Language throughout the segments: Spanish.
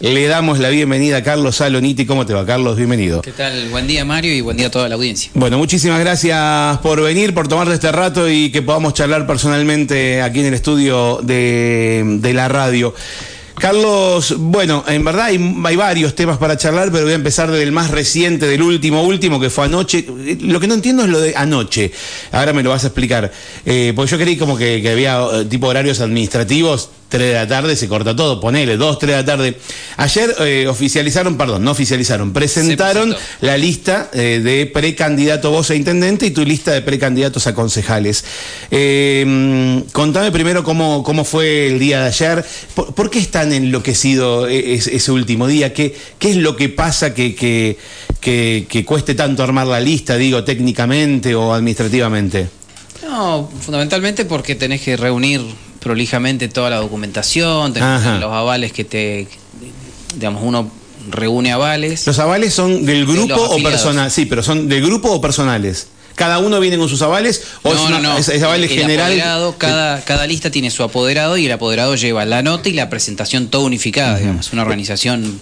Le damos la bienvenida a Carlos Saloniti. ¿Cómo te va, Carlos? Bienvenido. ¿Qué tal? Buen día, Mario, y buen día a toda la audiencia. Bueno, muchísimas gracias por venir, por tomarte este rato y que podamos charlar personalmente aquí en el estudio de, de la radio. Carlos, bueno, en verdad hay, hay, varios temas para charlar, pero voy a empezar del más reciente, del último, último, que fue anoche. Lo que no entiendo es lo de anoche. Ahora me lo vas a explicar. Eh, porque yo creí como que, que había eh, tipo horarios administrativos 3 de la tarde se corta todo, ponele, 2, 3 de la tarde. Ayer eh, oficializaron, perdón, no oficializaron, presentaron la lista eh, de precandidato vos a intendente y tu lista de precandidatos a concejales. Eh, contame primero cómo, cómo fue el día de ayer, por, por qué es tan enloquecido ese, ese, último día, ¿Qué, qué es lo que pasa que, que, que, que cueste tanto armar la lista, digo, técnicamente o administrativamente. No, fundamentalmente porque tenés que reunir prolijamente toda la documentación, tenés los avales que te, digamos, uno reúne avales. ¿Los avales son del grupo o personal? Sí, pero son del grupo o personales. ¿Cada uno viene con sus avales o no, es, una, no, no. es, es aval el, general? Apoderado, cada, cada lista tiene su apoderado y el apoderado lleva la nota y la presentación toda unificada, uh -huh. digamos, una organización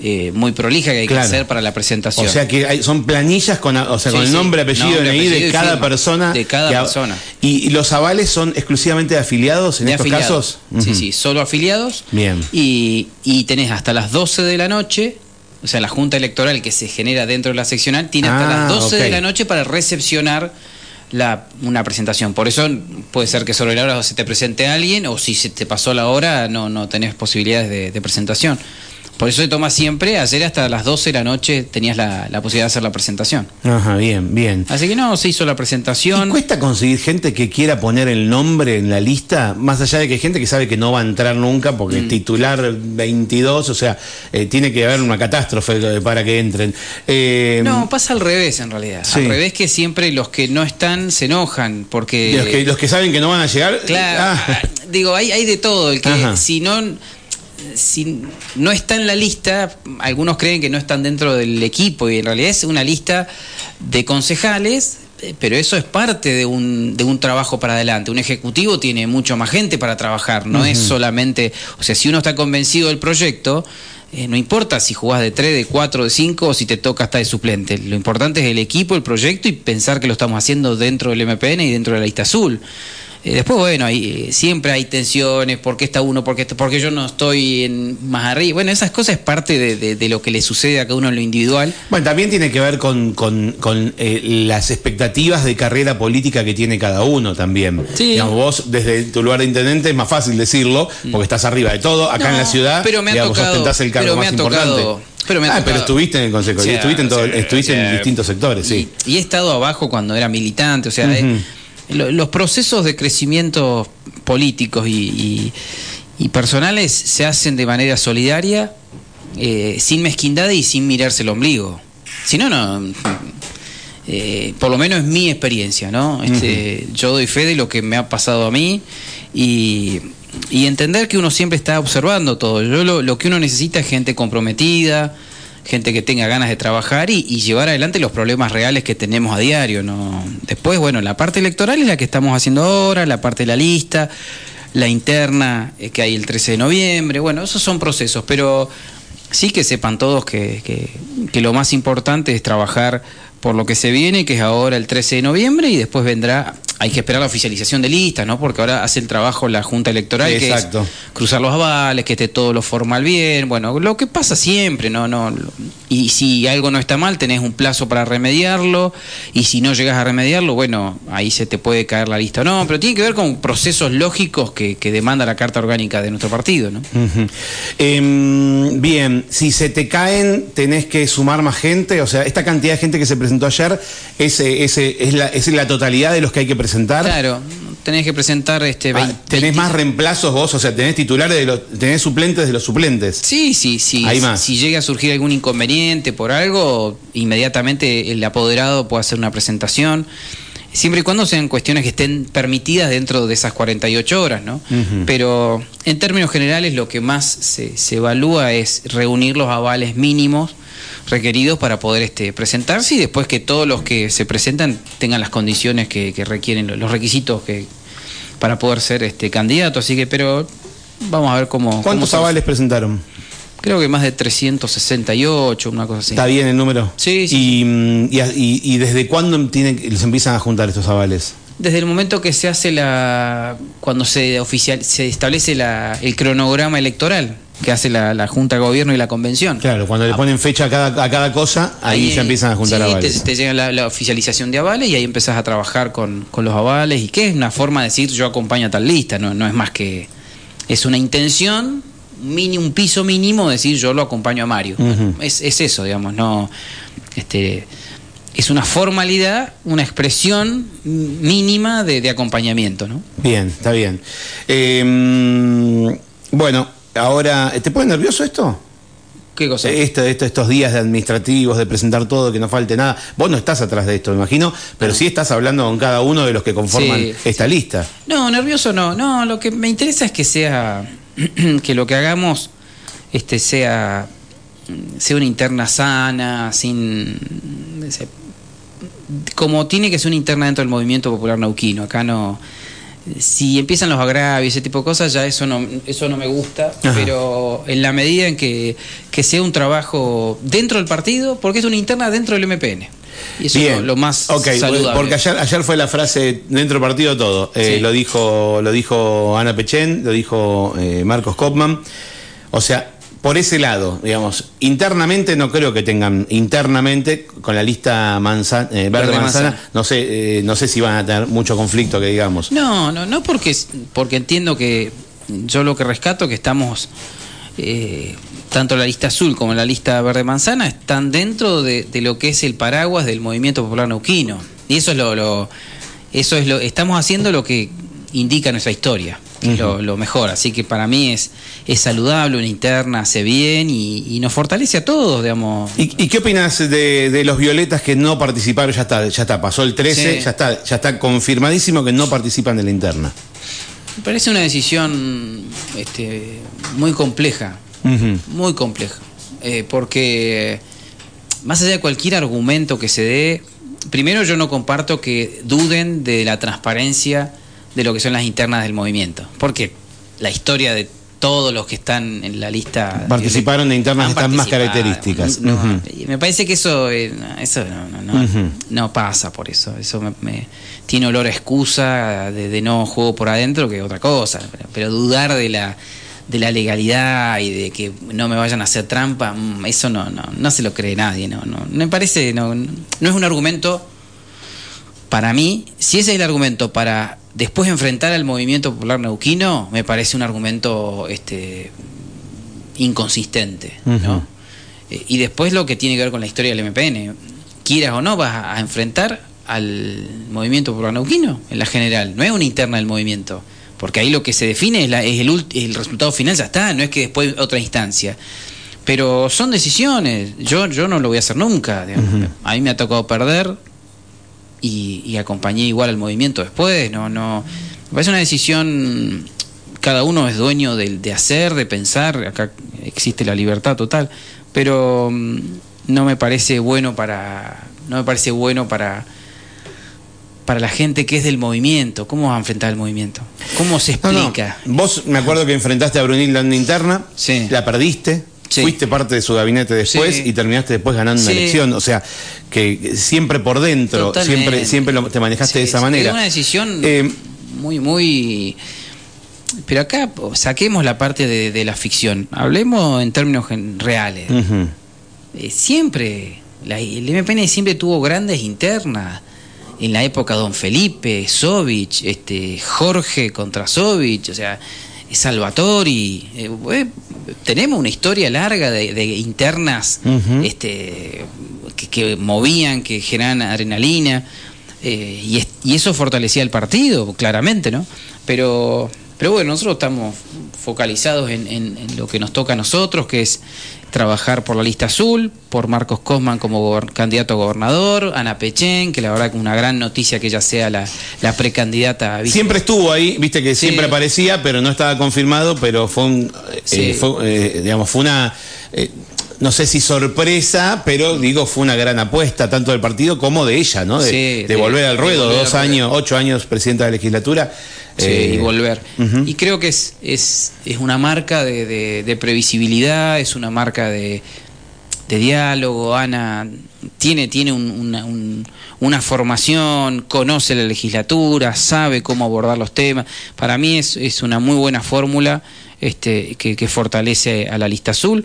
eh, muy prolija que hay claro. que hacer para la presentación. O sea que hay, son planillas con, o sea, sí, con el nombre, apellido, nombre, DNI apellido de cada persona. De cada que, persona. Y, los avales son exclusivamente de afiliados en de estos afiliados. casos? Sí, uh -huh. sí, solo afiliados. Bien. Y, y tenés hasta las 12 de la noche o sea, la junta electoral que se genera dentro de la seccional tiene hasta Ah, las 12 ok. de la noche para recepcionar la, una presentación. Por eso puede ser que sobre la hora se te presente alguien o si se te pasó la hora no, no tenés posibilidades de, de presentación. Por eso se toma siempre, ayer hasta las 12 de la noche tenías la, la, posibilidad de hacer la presentación. Ajá, bien, bien. Así que no, se hizo la presentación. ¿Y cuesta conseguir gente que quiera poner el nombre en la lista? Más allá de que hay gente que sabe que no va a entrar nunca porque mm. titular 22, o sea, eh, tiene que haber una catástrofe para que entren. Eh, no, pasa al revés en realidad. Sí. Al revés que siempre los que no están se enojan porque... Los que, los que saben que no van a llegar... Claro, ah. digo, hay, hay de todo. El que Ajá. si no si no está en la lista, algunos creen que no están dentro del equipo y en realidad es una lista de concejales, eh, pero eso es parte de un, de un trabajo para adelante. Un ejecutivo tiene mucho más gente para trabajar, no uh -huh. es solamente, o sea, si uno está convencido del proyecto, eh, no importa si jugás de 3, de 4, de 5 o si te toca estar de suplente. Lo importante es el equipo, el proyecto y pensar que lo estamos haciendo dentro del MPN y dentro de la lista azul. Eh, después, bueno, hay, siempre hay tensiones, ¿por qué está uno? ¿Por qué, porque yo no estoy en, más arriba? Bueno, esas cosas es parte de, de, de, lo que le sucede a cada uno en lo individual. Bueno, también tiene que ver con, con, con eh, las expectativas de carrera política que tiene cada uno también. Sí. Digamos, vos, desde tu lugar de intendente, es más fácil decirlo, porque estás arriba de todo, acá no, en la ciudad, pero me ha digamos, tocado, ostentás el cargo pero me más ha tocado, importante. Pero, me ah, pero estuviste en el consejo, o sea, estuviste en, todo, o sea, estuviste o sea, en distintos sectores, sí. Y, y, he estado abajo cuando era militante, o sea, uh -huh. eh, los procesos de crecimiento políticos y, y, y, personales se hacen de manera solidaria, eh, sin mezquindad y sin mirarse el ombligo. Si no, no. Eh, por lo menos es mi experiencia, ¿no? Este, uh -huh. Yo doy fe de lo que me ha pasado a mí y, y entender que uno siempre está observando todo. Yo lo, lo, que uno necesita es gente comprometida, gente que tenga ganas de trabajar y, llevar adelante los problemas reales que tenemos a diario. ¿no? Después, bueno, la parte electoral es la que estamos haciendo ahora, la parte de la lista, la interna eh, que hay el 13 de noviembre, bueno, esos son procesos, pero sí que sepan todos que, que, que lo más importante es trabajar por lo que se viene, que es ahora el 13 de noviembre, y después vendrá, hay que esperar la oficialización de listas, ¿no? Porque ahora hace el trabajo la Junta Electoral, Exacto. que es cruzar los avales, que esté todo lo formal bien, bueno, lo que pasa siempre, ¿no? no Y si algo no está mal, tenés un plazo para remediarlo, y si no llegas a remediarlo, bueno, ahí se te puede caer la lista, no, pero tiene que ver con procesos lógicos que, que demanda la Carta Orgánica de nuestro partido, ¿no? Uh -huh. eh, bien, si se te caen, tenés que sumar más gente, o sea, esta cantidad de gente que se presentó ayer, ese, es, la, es la totalidad de los que hay que presentar. Claro, tenés que presentar este 20, ah, tenés 20. más reemplazos vos, o sea, tenés titulares de los, tenés suplentes de los suplentes. Sí, sí, sí. Hay más. Si llega a surgir algún inconveniente por algo, inmediatamente el apoderado puede hacer una presentación. Siempre y cuando sean cuestiones que estén permitidas dentro de esas 48 horas, ¿no? Uh -huh. Pero en términos generales lo que más se, se evalúa es reunir los avales mínimos requeridos para poder este, presentarse y después que todos los que se presentan tengan las condiciones que, que requieren, los requisitos que para poder ser este candidato. Así que, pero vamos a ver cómo. ¿Cuántos cómo avales presentaron? creo que más de 368, una cosa así. ¿Está bien el número? Sí, sí. ¿Y, y, y desde cuándo tienen, se empiezan a juntar estos avales? Desde el momento que se hace la. cuando se oficial se establece la, el cronograma electoral que hace la, Junta de Gobierno y la Convención. Claro, cuando le ah. ponen fecha a cada, a cada cosa, ahí, ya empiezan a juntar avales. Te, te llega la, oficialización de avales y ahí empezás a trabajar con, con, los avales. ¿Y qué es una forma de decir yo acompaño a tal lista? No, no es más que. Es una intención, un piso mínimo, decir yo lo acompaño a Mario. es, es eso, digamos, no. Este es una formalidad, una expresión mínima de, acompañamiento, ¿no? Bien, está bien. Em, bueno, ahora, ¿te pone nervioso esto? ¿Qué cosa? Esto, estos días de administrativos, de presentar todo, que no falte nada. Vos no estás atrás de esto, me imagino, pero sí estás hablando con cada uno de los que conforman esta lista. No, nervioso no. No, lo que me interesa es que sea, que lo que hagamos este, sea, sea una interna sana, sin como tiene que ser una interna dentro del movimiento popular nauquino. Acá no. Si empiezan los agravios, ese tipo de cosas, ya eso no, eso no me gusta, pero en la medida en que, sea un trabajo dentro del partido, porque es una interna dentro del MPN. Y eso es lo, más saludable. Porque ayer, ayer fue la frase dentro del partido todo. Eh, lo dijo lo dijo Ana Pechen, lo dijo eh, Marcos Kopman. O sea, por ese lado, digamos, internamente no creo que tengan internamente con la lista manzana, eh, verde, manzana, no sé, eh, no sé si van a tener mucho conflicto que digamos. No, no, no porque porque entiendo que yo lo que rescato que estamos eh, tanto la lista azul como la lista verde manzana están dentro de, lo que es el paraguas del movimiento popular neuquino. Y eso es lo, lo eso es lo estamos haciendo lo que indica nuestra historia lo, mejor. Así que para mí es, es saludable, una interna hace bien y, nos fortalece a todos, digamos. ¿Y, qué opinas de, los violetas que no participaron? Ya está, ya está, pasó el 13, ya está, ya está confirmadísimo que no participan de la interna. Me parece una decisión este, muy compleja, muy compleja, eh, porque más allá de cualquier argumento que se dé, primero yo no comparto que duden de la transparencia de lo que son las internas del movimiento. Porque la historia de todos los que están en la lista participaron de, internas están más características. Me parece que eso, eh, eso no, pasa por eso. Eso me, tiene olor a excusa de, no juego por adentro que otra cosa. Pero, dudar de la de la legalidad y de que no me vayan a hacer trampa, mm, eso no, no, no se lo cree nadie. No, no, me parece, no, no es un argumento para mí. Si ese es el argumento para después enfrentar al movimiento popular neuquino me parece un argumento este, inconsistente. ¿no? Eh, y después lo que tiene que ver con la historia del MPN. Quieras o no, vas a, enfrentar al movimiento popular neuquino en la general. No es una interna del movimiento. Porque ahí lo que se define es, el, el, resultado final, ya está, no es que después otra instancia. Pero son decisiones. Yo, yo no lo voy a hacer nunca. A mí me ha tocado perder y, acompañé igual al movimiento después. No, no. Me parece una decisión. Cada uno es dueño de, hacer, de pensar. Acá existe la libertad total. Pero mm, no me parece bueno para. No me parece bueno para para la gente que es del movimiento. ¿Cómo va a enfrentar el movimiento? ¿Cómo se explica? Vos me acuerdo que enfrentaste a Brunilda en interna, sí. la perdiste, Fuiste parte de su gabinete después y terminaste después ganando una elección. O sea, que siempre por dentro, siempre, siempre te manejaste de esa manera. Es una decisión eh, muy, muy. Pero acá saquemos la parte de, la ficción. Hablemos en términos reales. Eh, siempre, el MPN siempre tuvo grandes internas. En la época Don Felipe, Sovich, este, Jorge contra Sovich, o sea, Salvatori. Eh, tenemos una historia larga de, internas este, que, movían, que generaban adrenalina. Eh, y, eso fortalecía el partido, claramente, ¿no? Pero, pero bueno, nosotros estamos focalizados en, lo que nos toca a nosotros, que es trabajar por la lista azul, por Marcos Cosman como candidato a gobernador, Ana Pechen, que la verdad que una gran noticia que ella sea la, precandidata. Siempre estuvo ahí, viste que siempre aparecía, pero no estaba confirmado, pero fue un, eh, fue, eh, digamos, fue una eh, no sé si sorpresa, pero digo, fue una gran apuesta, tanto del partido como de ella, ¿no? De, Sí, de de- volver al ruedo, volver dos años, ocho años presidenta de la legislatura. Sí, Eh, y volver. Y creo que es, es, es una marca de, de- de previsibilidad, es una marca de, de diálogo. Ana tiene, tiene un- una, un- una formación, conoce la legislatura, sabe cómo abordar los temas. Para mí es, es una muy buena fórmula este, que, que fortalece a la lista azul.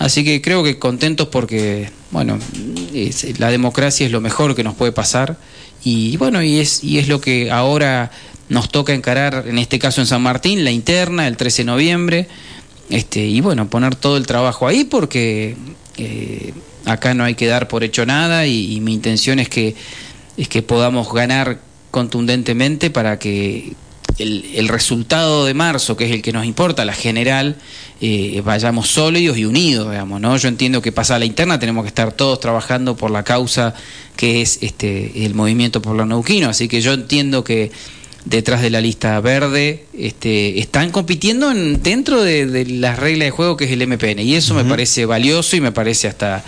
Así que creo que contentos porque, bueno, la democracia es lo mejor que nos puede pasar. Y bueno, y es, y es lo que ahora nos toca encarar, en este caso en San Martín, la interna, el 13 de noviembre, este, y bueno, poner todo el trabajo ahí porque eh, acá no hay que dar por hecho nada y, y mi intención es que, es que podamos ganar contundentemente para que el, el resultado de marzo, que es el que nos importa, la general, eh, vayamos sólidos y unidos, digamos, ¿no? Yo entiendo que pasada la interna tenemos que estar todos trabajando por la causa que es este el movimiento por lo neuquino, así que yo entiendo que detrás de la lista verde este, están compitiendo en- dentro de, de las reglas de juego que es el MPN y eso me parece valioso y me parece hasta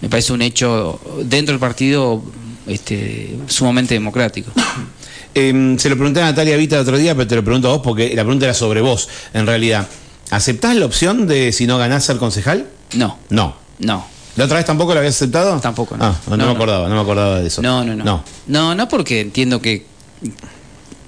me parece un hecho dentro del partido este, sumamente democrático. Eh, se lo pregunté a Natalia Vita el otro día, pero te lo pregunto a vos porque la pregunta era sobre vos, en realidad. ¿Aceptás la opción de si no ganás ser concejal? No, No. no. ¿La otra vez tampoco la habías aceptado? Tampoco, no. Ah, no, No, me no. acordaba, no me acordaba de eso. No, no, no. No. No, no, porque entiendo que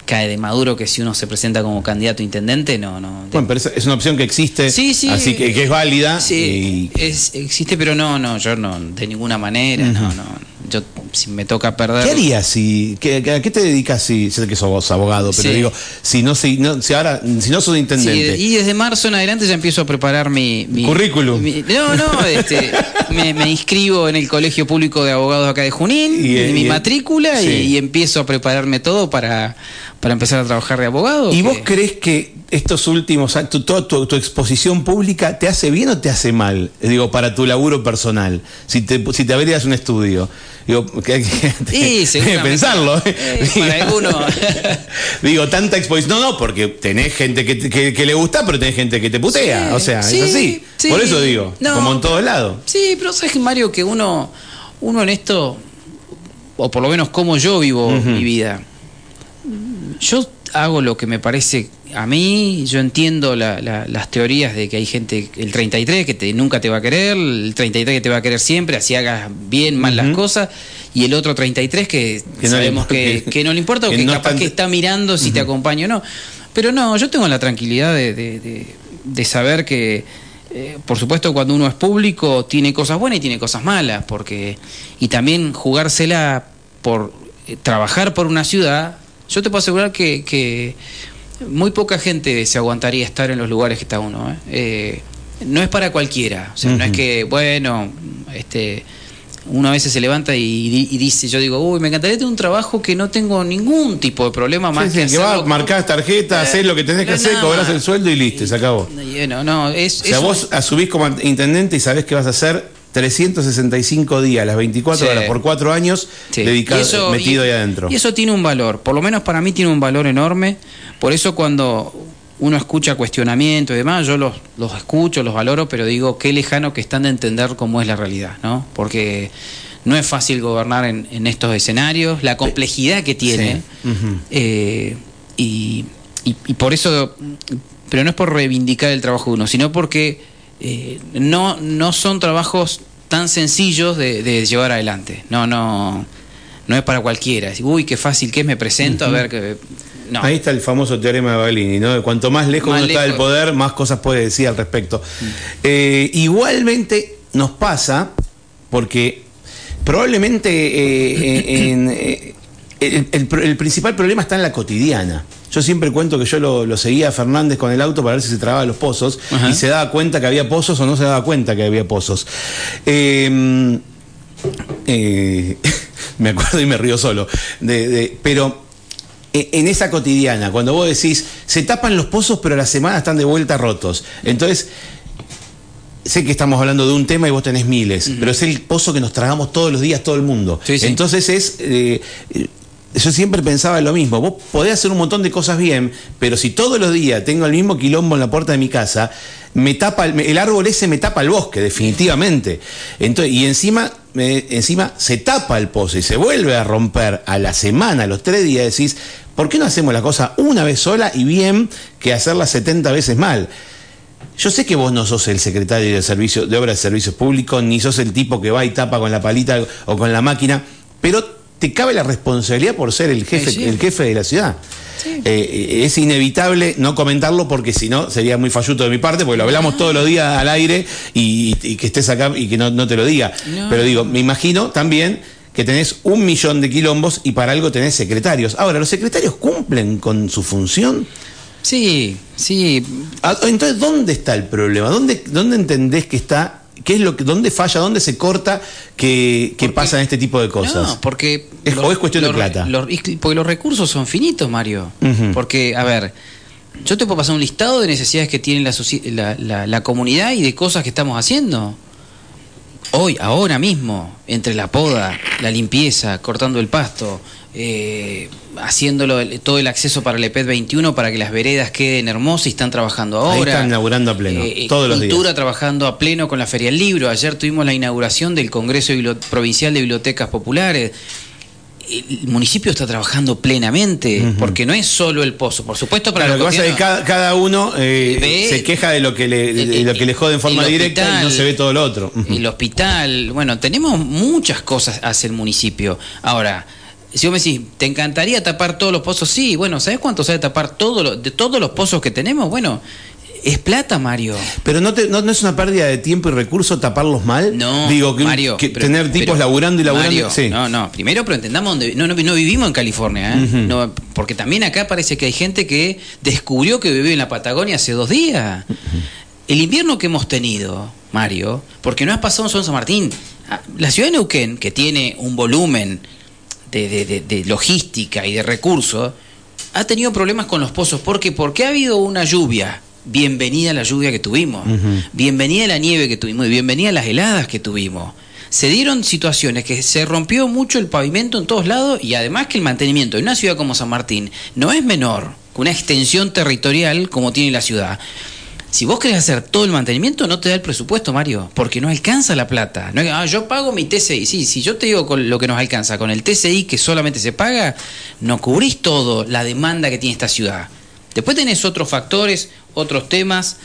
cae de maduro que si uno se presenta como candidato a intendente, no, no. Bueno, pero es, es una opción que existe, Sí, sí. así que, que es válida. Sí, y- es, existe, pero no, no, yo no, de ninguna manera, no, no. Yo, si me toca perder. ¿Qué harías si, qué- ¿A qué te dedicas si, sé que sos vos abogado, pero Sí. digo, si no, si no, si ahora, si no sos Sí, intendente? y desde marzo en adelante ya empiezo a preparar mi... mi- Currículum. mi- no, no, este, me, me inscribo en el Colegio Público de Abogados acá de Junín, Y, eh, mi y- matrícula, sí. y, y empiezo a prepararme todo para, para empezar a trabajar de abogado. ¿Y vos crees que estos últimos tu- toda tu, tu exposición pública, te hace bien o te hace mal? Digo, para tu laburo personal. Si te, si te abrieras un estudio. Digo, que que Sí, seguramente. pensarlo. Eh, para algunos. Digo, tanta exposición. No, no, porque tenés gente que, que- que le gusta, pero tenés gente que te putea. Sí, o sea, sí, es así. sí. Por eso digo, No. como en todos lados. Sí, pero sabes que Mario, que uno, uno en esto, o por lo menos como yo vivo mi vida, yo hago lo que me parece a mí, yo entiendo la- la- las teorías de que hay gente, el 33 que te, nunca te va a querer, el 33 que te va a querer siempre, así hagas bien, mal las cosas, y el otro 33 que, Que no le sabemos que, no le importa o que que no capaz que está mirando si te acompaño o no. Pero no, yo tengo la tranquilidad de, de- de- de saber que, eh, por supuesto, cuando uno es público tiene cosas buenas y tiene cosas malas, porque y también jugársela por eh, trabajar por una ciudad, yo te puedo asegurar que, que muy poca gente se aguantaría estar en los lugares que está uno. ¿eh? Eh, no es para cualquiera, o sea, no es que, bueno, este uno a veces se levanta y, y dice, yo digo, uy, me encantaría tener un trabajo que no tengo ningún tipo de problema más Sí, sí, que marcás tarjeta, Eh, haces lo que tenés que no, hacer, más. el sueldo y listo, se acabó. Bueno, no, es, O sea, es un- vos asumís como intendente y sabés que vas a hacer 365 días, las 24 Sí. horas por cuatro años, Sí. dedicado, eso- metido y- ahí adentro. Y eso tiene un valor, por lo menos para mí tiene un valor enorme. Por eso cuando uno escucha cuestionamientos y demás, yo los, los escucho, los valoro, pero digo qué lejano que están de entender cómo es la realidad, ¿no? Porque no es fácil gobernar en, en estos escenarios, la complejidad que tiene. Sí. Eh, y, y- y por eso, pero no es por reivindicar el trabajo de uno, sino porque eh, no, no son trabajos tan sencillos de, de llevar adelante. No, no, no es para cualquiera. Uy, qué fácil que es, me presento, a ver que. No. Ahí está el famoso teorema de Baglini, ¿no? Cuanto más lejos Más uno está del poder, más cosas puede decir al respecto. Eh, igualmente nos pasa, porque probablemente eh, en- el, el- el principal problema está en la cotidiana. Yo siempre cuento que yo lo, lo seguía a Fernández con el auto para ver si se trababa los pozos Ajá. y se daba cuenta que había pozos o no se daba cuenta que había pozos. Eh, eh, me acuerdo y me río solo. De- de- pero e- en esa cotidiana, cuando vos decís, se tapan los pozos, pero a la semana están de vuelta rotos. Entonces, sé que estamos hablando de un tema y vos tenés miles, pero es el pozo que nos tragamos todos los días todo el mundo. Sí, sí. Entonces es. eh, yo siempre pensaba lo mismo. Vos podés hacer un montón de cosas bien, pero si todos los días tengo el mismo quilombo en la puerta de mi casa, me tapa el, árbol ese me tapa el bosque, definitivamente. Entonces, y encima, encima se tapa el pozo y se vuelve a romper a la semana, a los tres días, decís, ¿por qué no hacemos la cosa una vez sola y bien que hacerla 70 veces mal? Yo sé que vos no sos el secretario de, servicio, de Obras de Servicios Públicos, ni sos el tipo que va y tapa con la palita o con la máquina, pero te cabe la responsabilidad por ser el jefe, sí. el jefe de la ciudad. Eh, es inevitable no comentarlo porque si no sería muy falluto de mi parte, porque lo hablamos todos los días al aire y, y que estés acá y que no, no te lo diga. No. Pero digo, me imagino también que tenés un millón de quilombos y para algo tenés secretarios. Ahora, ¿los secretarios cumplen con su función? Sí, sí. Ah, Entonces, ¿dónde está el problema? ¿Dónde, dónde entendés que está? ¿Qué es lo que, ¿Dónde falla? ¿Dónde se corta que, que pasan este tipo de cosas? No, porque. Es- o es cuestión de plata. los- porque los recursos son finitos, Mario. Porque, a ver, yo te puedo pasar un listado de necesidades que tiene la, la- la- la comunidad y de cosas que estamos haciendo. Hoy, ahora mismo, entre la poda, la limpieza, cortando el pasto, eh, haciéndolo todo el acceso para el EPED 21 para que las veredas queden hermosas y están trabajando ahora. Ahí están laburando a pleno, Eh, todos los cultura días. trabajando a pleno con la Feria del Libro. Ayer tuvimos la inauguración del Congreso Provincial de Bibliotecas Populares. El municipio está trabajando plenamente, porque no es solo el pozo. Por supuesto, para Claro, lo que pasa es que cada, cada uno eh, Ve- se queja de lo que le, el- lo que le jode en forma directa y no se ve todo lo otro. El hospital, bueno, tenemos muchas cosas hace el municipio. Ahora, si vos me decís, ¿te encantaría tapar todos los pozos? Sí, bueno, ¿sabes cuánto sale tapar todo lo- de todos los pozos que tenemos? Bueno, es plata, Mario. Pero no, te- no, no es una pérdida de tiempo y recursos taparlos mal. No, Digo, que, Mario, que pero- tener tipos pero, laburando y laburando. Mario, sí. No, no, primero, pero entendamos dónde. No, no, no vivimos en California, ¿eh? No, porque también acá parece que hay gente que descubrió que vive en la Patagonia hace dos días. El invierno que hemos tenido, Mario, porque no has pasado en San Martín. Ah, La ciudad de Neuquén, que tiene un volumen de, de- de- de logística y de recursos, ha tenido problemas con los pozos. ¿Por qué? Porque ha habido una lluvia. Bienvenida la lluvia que tuvimos. Bienvenida la nieve que tuvimos y bienvenida las heladas que tuvimos. Se dieron situaciones que se rompió mucho el pavimento en todos lados y además que el mantenimiento de una ciudad como San Martín no es menor que una extensión territorial como tiene la ciudad. Si vos querés hacer todo el mantenimiento, no te da el presupuesto, Mario, porque no alcanza la plata. No ah, yo pago mi TCI. Sí, si yo te digo con lo que nos alcanza, con el TCI que solamente se paga, no cubrís todo la demanda que tiene esta ciudad. Después tenés otros factores, otros temas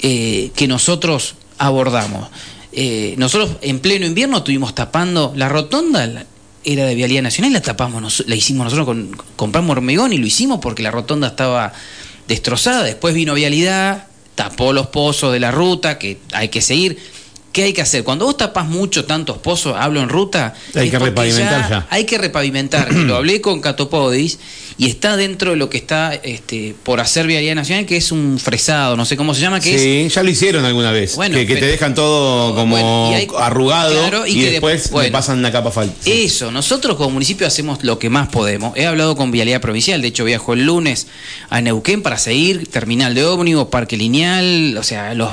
eh, que nosotros abordamos. Eh, nosotros en pleno invierno estuvimos tapando la rotonda, era de Vialidad Nacional, la tapamos, la hicimos nosotros, con, compramos hormigón y lo hicimos porque la rotonda estaba destrozada. Después vino Vialidad, tapó los pozos de la ruta, que hay que seguir. ¿Qué hay que hacer? Cuando vos tapás mucho tantos pozos, hablo en ruta, Hay que repavimentar ya. Hay que repavimentar. y lo hablé con Catopodis y está dentro de lo que está este, por hacer Vialidad Nacional, que es un fresado, no sé cómo se llama, que es Sí, ya lo hicieron alguna vez. Bueno, que, que te dejan todo como Bueno, y hay- arrugado claro, y y, que después bueno. pasan una capa falta. Eso, nosotros como municipio hacemos lo que más podemos. He hablado con Vialidad Provincial, de hecho viajo el lunes a Neuquén para seguir terminal de ómnibus, parque lineal, o sea, los,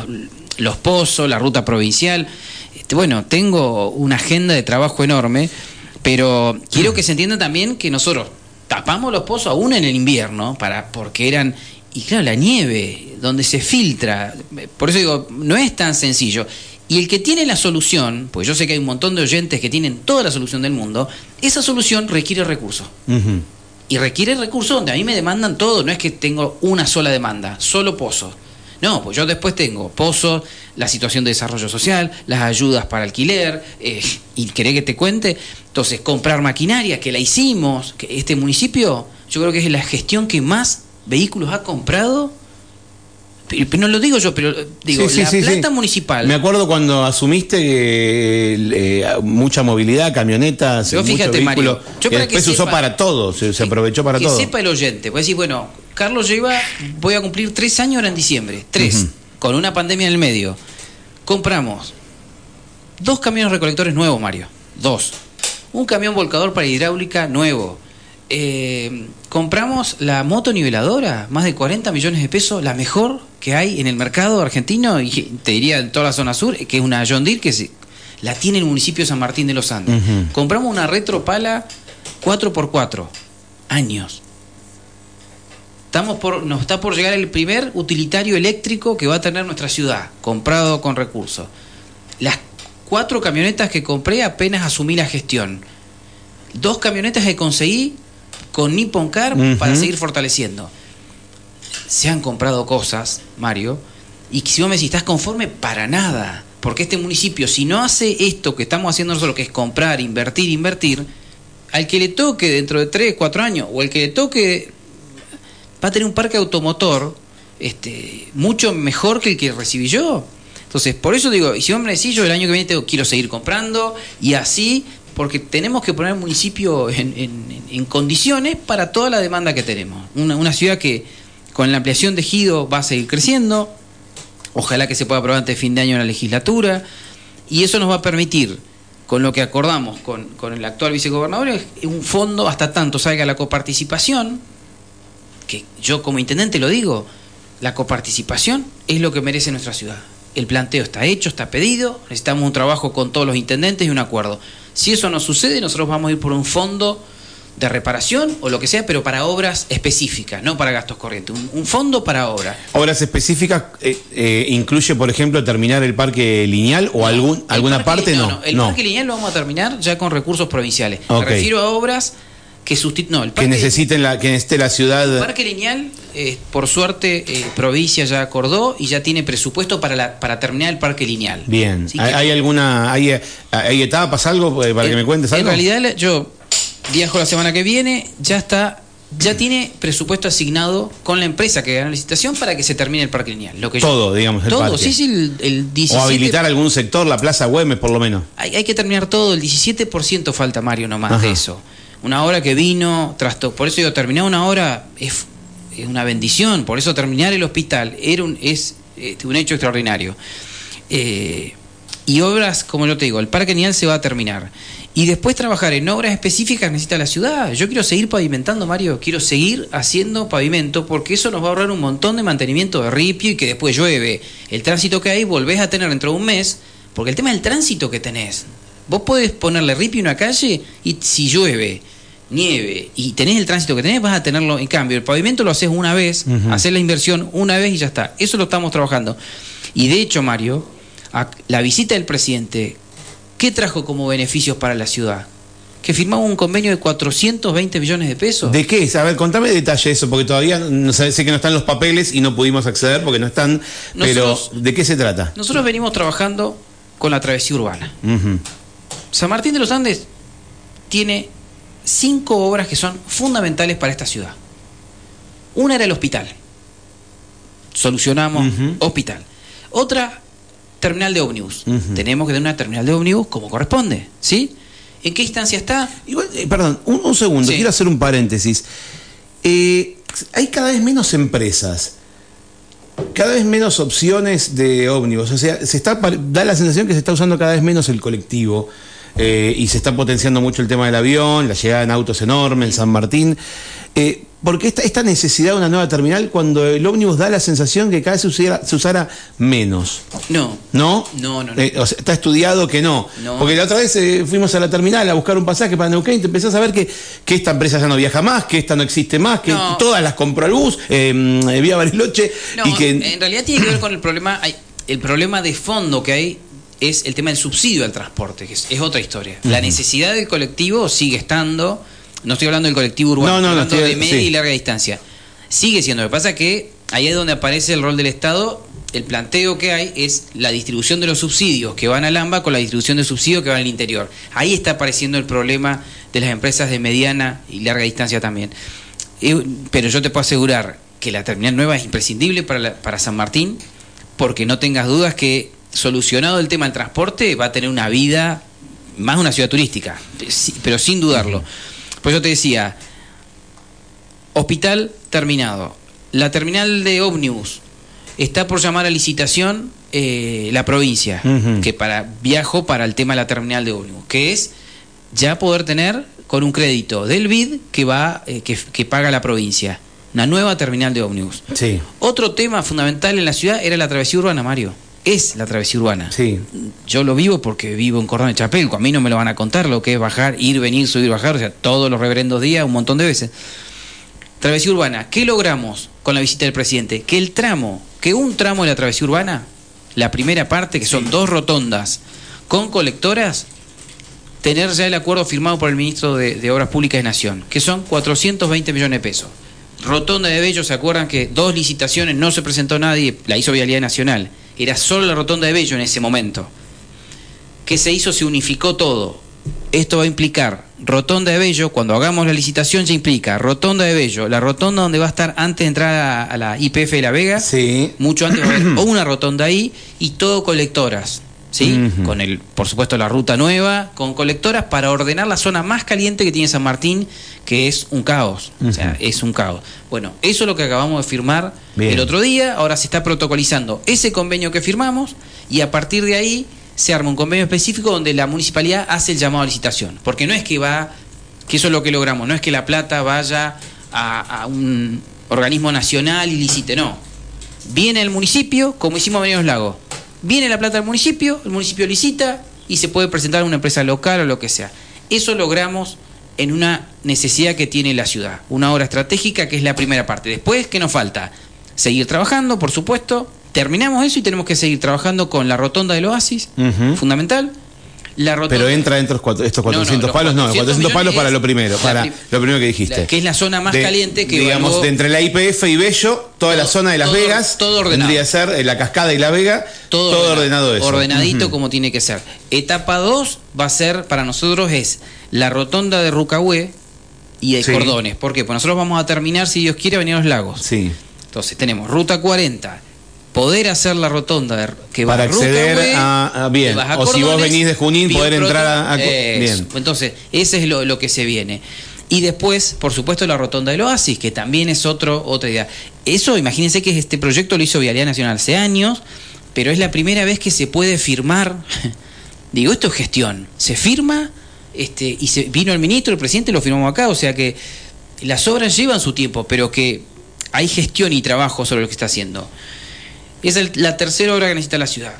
los pozos, la ruta provincial. Este, bueno, tengo una agenda de trabajo enorme, pero quiero que se entienda también que nosotros tapamos los pozos aún en el invierno, para, porque eran... Y claro, la nieve, donde se filtra. Por eso digo, no es tan sencillo. Y el que tiene la solución, pues yo sé que hay un montón de oyentes que tienen toda la solución del mundo, esa solución requiere recursos. Y requiere recursos donde a mí me demandan todo, no es que tengo una sola demanda, solo pozos. No, pues yo después tengo pozos, la situación de desarrollo social, las ayudas para alquiler, eh, y querés que te cuente. Entonces, comprar maquinaria, que la hicimos, que este municipio, yo creo que es la gestión que más vehículos ha comprado. No lo digo yo, pero eh, digo, Sí, sí, la sí, sí. municipal. Me acuerdo cuando asumiste que eh, mucha movilidad, camionetas, Pero mucho fíjate, vehículo, Mario, yo que para que después se usó para todo, se, se aprovechó para que todo. sepa el oyente. Puede decir, bueno, Carlos lleva, voy a cumplir tres años ahora en diciembre. Tres. Con una pandemia en el medio. Compramos dos camiones recolectores nuevos, Mario. Dos. Un camión volcador para hidráulica nuevo. Eh, compramos la moto niveladora, más de 40 millones de pesos, la mejor que hay en el mercado argentino y te diría en toda la zona sur, que es una John Deere que se- la tiene el municipio de San Martín de los Andes. Compramos una retropala 4x4 Años. Estamos por, nos está por llegar el primer utilitario eléctrico que va a tener nuestra ciudad, comprado con recursos. Las cuatro camionetas que compré apenas asumí la gestión. Dos camionetas que conseguí con Nippon Car para seguir fortaleciendo. Se han comprado cosas, Mario, y si vos me decís, ¿estás conforme? Para nada. Porque este municipio, si no hace esto que estamos haciendo nosotros, que es comprar, invertir, invertir, al que le toque dentro de 3, 4 años, o el que le toque, va a tener un parque automotor este, mucho mejor que el que recibí yo. Entonces, por eso digo, y si me decís, yo el año que viene tengo, quiero seguir comprando, y así, porque tenemos que poner el municipio en, condiciones para toda la demanda que tenemos. Una, una ciudad que con la ampliación de Gido va a seguir creciendo, Ojalá que se pueda aprobar antes de fin de año en la legislatura. Y eso nos va a permitir, con lo que acordamos con, el actual vicegobernador, un fondo hasta tanto salga la coparticipación, que yo como intendente lo digo, la coparticipación es lo que merece nuestra ciudad. El planteo está hecho, está pedido, necesitamos un trabajo con todos los intendentes y un acuerdo. Si eso no sucede, nosotros vamos a ir por un fondo de reparación o lo que sea, pero para obras específicas, no para gastos corrientes. Un, fondo para obras. ¿Obras específicas eh, eh, incluye, por ejemplo, terminar el parque lineal o algún, alguna parte? No, no, el parque lineal lo vamos a terminar ya con recursos provinciales. Me refiero a obras que. No, que necesiten la, que necesite la ciudad. El parque lineal, eh, por suerte, provincia ya acordó y ya tiene presupuesto para, la, para terminar el parque lineal. Bien. ¿Hay, alguna, hay, hay etapas, algo para que me cuentes algo? En realidad, yo viajo la semana que viene, ya está ya tiene presupuesto asignado con la empresa que gana la licitación para que se termine el parque lineal. Lo que todo, digamos, el Todo, sí, sí, el, O habilitar algún sector, la Plaza Güemes por lo menos. Hay, que terminar todo, el 17% falta, Mario, nomás de eso. Una hora que vino, trasto, por eso digo, terminar una hora es, una bendición, por eso terminar el hospital era un, es este, un hecho extraordinario. Eh, y obras, como yo te digo, el parque lineal se va a terminar y después trabajar en obras específicas necesita la ciudad. Yo quiero seguir pavimentando, Mario, quiero seguir haciendo pavimento porque eso nos va a ahorrar un montón de mantenimiento de ripio y que después llueve. El tránsito que hay volvés a tener dentro de un mes, porque el tema del tránsito que tenés. Vos podés ponerle ripio a una calle y si llueve, nieve y tenés el tránsito que tenés, vas a tenerlo. En cambio, el pavimento lo haces una vez, haces la inversión una vez y ya está. Eso lo estamos trabajando. Y de hecho, Mario, la visita del presidente ¿Qué trajo como beneficios para la ciudad? Que firmamos un convenio de 420 millones de pesos. ¿De qué? A ver, contame detalle eso, porque todavía no sé, que no están los papeles y no pudimos acceder porque no están. pero, ¿de qué se trata? Nosotros venimos trabajando con la travesía urbana. San Martín de los Andes tiene cinco obras que son fundamentales para esta ciudad. Una era el hospital. Solucionamos hospital. Otra terminal de ómnibus. Tenemos que tener una terminal de ómnibus como corresponde, ¿sí? ¿En qué instancia está? Igual, eh, perdón, un, segundo, quiero hacer un paréntesis. Eh, hay cada vez menos empresas, cada vez menos opciones de ómnibus. O sea, se está, da la sensación que se está usando cada vez menos el colectivo. Eh, y se está potenciando mucho el tema del avión, la llegada en autos enormes en San Martín. Eh, ¿Por qué esta, esta, necesidad de una nueva terminal cuando el ómnibus da la sensación que cada vez se, usara menos? No. ¿No? No, no, no. Eh, está estudiado que no. Porque la otra vez eh, fuimos a la terminal a buscar un pasaje para Neuquén y te empezás a ver que, que esta empresa ya no viaja más, que esta no existe más, que todas las compró el bus, vía Bariloche. y que... en realidad tiene que ver con el problema, el problema de fondo que hay es el tema del subsidio al transporte, que es, otra historia. La necesidad del colectivo sigue estando no estoy hablando del colectivo urbano, estoy hablando de media y larga distancia. Sigue siendo. Lo que pasa es que ahí es donde aparece el rol del Estado. El planteo que hay es la distribución de los subsidios que van al AMBA con la distribución de subsidios que van al interior. Ahí está apareciendo el problema de las empresas de mediana y larga distancia también. Pero yo te puedo asegurar que la terminal nueva es imprescindible para, para San Martín, porque no tengas dudas que solucionado el tema del transporte va a tener una vida más una ciudad turística, pero sin dudarlo. Pues yo te decía, hospital terminado. La terminal de ómnibus está por llamar a licitación eh, la provincia, que para viajo para el tema de la terminal de ómnibus, que es ya poder tener con un crédito del BID que va eh, que, paga la provincia. Una nueva terminal de ómnibus. Sí. Otro tema fundamental en la ciudad era la travesía urbana, Mario es la travesía urbana. Sí. Yo lo vivo porque vivo en Cordón de Chapelco. A mí no me lo van a contar lo que es bajar, ir, venir, subir, bajar. O sea, todos los reverendos días, un montón de veces. Travesía urbana, ¿qué logramos con la visita del presidente? Que el tramo, que un tramo de la travesía urbana, la primera parte, que son dos rotondas con colectoras, tener ya el acuerdo firmado por el ministro de, de Obras Públicas de Nación, que son 420 millones de pesos. Rotonda de Bello, ¿se acuerdan que dos licitaciones no se presentó nadie? La hizo Vialidad Nacional. Era solo la Rotonda de Bello en ese momento. ¿Qué se hizo? Se unificó todo. Esto va a implicar Rotonda de Bello, cuando hagamos la licitación ya implica Rotonda de Bello, la rotonda donde va a estar antes de entrar a, la IPF de La Vega, Sí. mucho antes va a haber una rotonda ahí y todo colectoras. ¿Sí? Con el, por supuesto, la ruta nueva, con colectoras para ordenar la zona más caliente que tiene San Martín, que es un caos. O sea, es un caos. Bueno, eso es lo que acabamos de firmar Bien. el otro día. Ahora se está protocolizando ese convenio que firmamos y a partir de ahí se arma un convenio específico donde la municipalidad hace el llamado a licitación. Porque no es que va, que eso es lo que logramos, no es que la plata vaya a, a un organismo nacional y licite, no. Viene el municipio, como hicimos en Lagos. Viene la plata del municipio, el municipio licita y se puede presentar a una empresa local o lo que sea. Eso logramos en una necesidad que tiene la ciudad, una obra estratégica que es la primera parte. Después, ¿qué nos falta? Seguir trabajando, por supuesto. Terminamos eso y tenemos que seguir trabajando con la rotonda del oasis, fundamental. La rotonda, Pero entra dentro cuatro- estos No, no, 400 los palos, no, los 400 palos para lo primero, para lo primero que dijiste. la- que es la zona más De- caliente que digamos evaluó- de entre la IPF y Bello, toda la Todo- zona de Las todo- Vegas, todo ordenado. tendría que ser eh, la cascada y La Vega, todo, ordenado eso. Ordenadito como tiene que ser. Etapa 2 va a ser, para nosotros, es la rotonda de Rucahué y de Sí. Cordones. ¿Por qué? Pues nosotros vamos a terminar, si Dios quiere, a venir a los lagos. Sí. Entonces tenemos ruta 40, poder hacer la rotonda de- que Para acceder a- a- bien. a O si vos venís de Junín, poder Proto- entrar a- a- Eso. bien. Entonces, ese es lo, lo que se viene. Y después, por supuesto, la rotonda del Oasis, que también es otro, otra idea. Eso, imagínense que este proyecto lo hizo Vialidad Nacional hace años, pero es la primera vez que se puede firmar. Digo, esto es gestión. Se firma este, y se, vino el ministro, el presidente, lo firmamos acá. O sea que las obras llevan su tiempo, pero que hay gestión y trabajo sobre lo que está haciendo. Es el- la tercera obra que necesita la ciudad.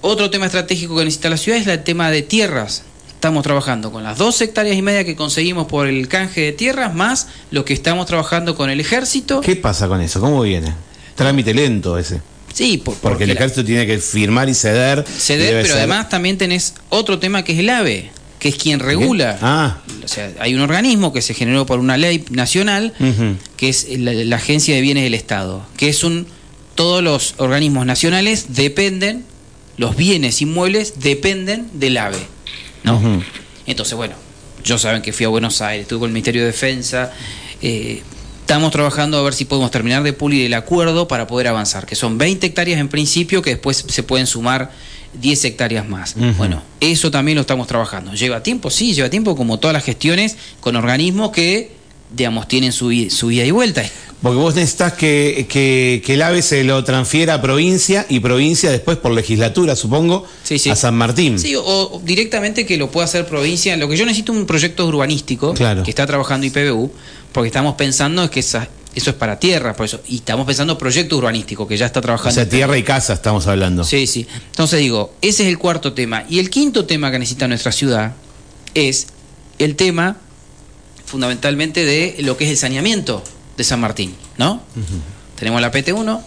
Otro tema estratégico que necesita la ciudad es el tema de tierras. Estamos trabajando con las dos hectáreas y media que conseguimos por el canje de tierras, más lo que estamos trabajando con el ejército. ¿Qué pasa con eso? ¿Cómo viene? Trámite lento ese. Sí, por- Porque, el la- ejército tiene que firmar y ceder. y ceder, pero ser- además también tenés otro tema que es el AVE, que es quien regula. Ah, O sea, hay un organismo que se generó por una ley nacional, que es la, la Agencia de Bienes del Estado, que es un todos los organismos nacionales dependen, los bienes inmuebles dependen del AVE, ¿no? Entonces, bueno, yo saben que fui a Buenos Aires, estuve con el Ministerio de Defensa, eh, estamos trabajando a ver si podemos terminar de pulir el acuerdo para poder avanzar, que son 20 hectáreas en principio, que después se pueden sumar 10 hectáreas más. Bueno, eso también lo estamos trabajando. ¿Lleva tiempo? Sí, lleva tiempo como todas las gestiones con organismos que, digamos, tienen su, su ida y vuelta. Porque vos necesitas que, que, que el AVE se lo transfiera a provincia y provincia después por legislatura, supongo, Sí, sí. a San Martín. Sí, o, o directamente que lo pueda hacer provincia. Lo que yo necesito es un proyecto urbanístico Claro. que está trabajando IPBU, porque estamos pensando es que esa- eso es para tierra, por eso. Y estamos pensando proyecto urbanístico que ya está o trabajando. sea, IPBU. tierra y casa estamos hablando. Sí, sí. Entonces digo, ese es el cuarto tema. Y el quinto tema que necesita nuestra ciudad es el tema fundamentalmente de lo que es el saneamiento de San Martín, ¿no? Tenemos la PT1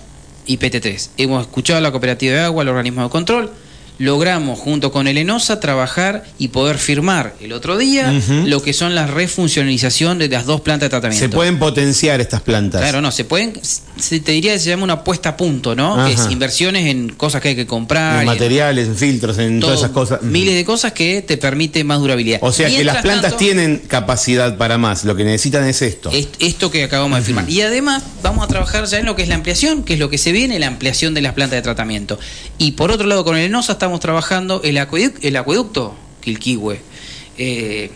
y PT3. Hemos escuchado a la cooperativa de agua, el organismo de control. Logramos junto con el ENOSA trabajar y poder firmar el otro día lo que son la refuncionalización de las dos plantas de tratamiento. Se pueden potenciar estas plantas. Claro, no, se pueden, se te diría que se llama una puesta a punto, ¿no? Que es inversiones en cosas que hay que comprar. En materiales, en filtros, en todo, todas esas cosas. Miles de cosas que te permite más durabilidad. O sea que las plantas tanto, tienen capacidad para más, lo que necesitan es esto. est- Esto que acabamos de firmar. Y además vamos a trabajar ya en lo que es la ampliación, que es lo que se viene, la ampliación de las plantas de tratamiento. Y por otro lado, con el ENOSA estamos trabajando el, acueduc- el acueducto Quilquihue. Eh,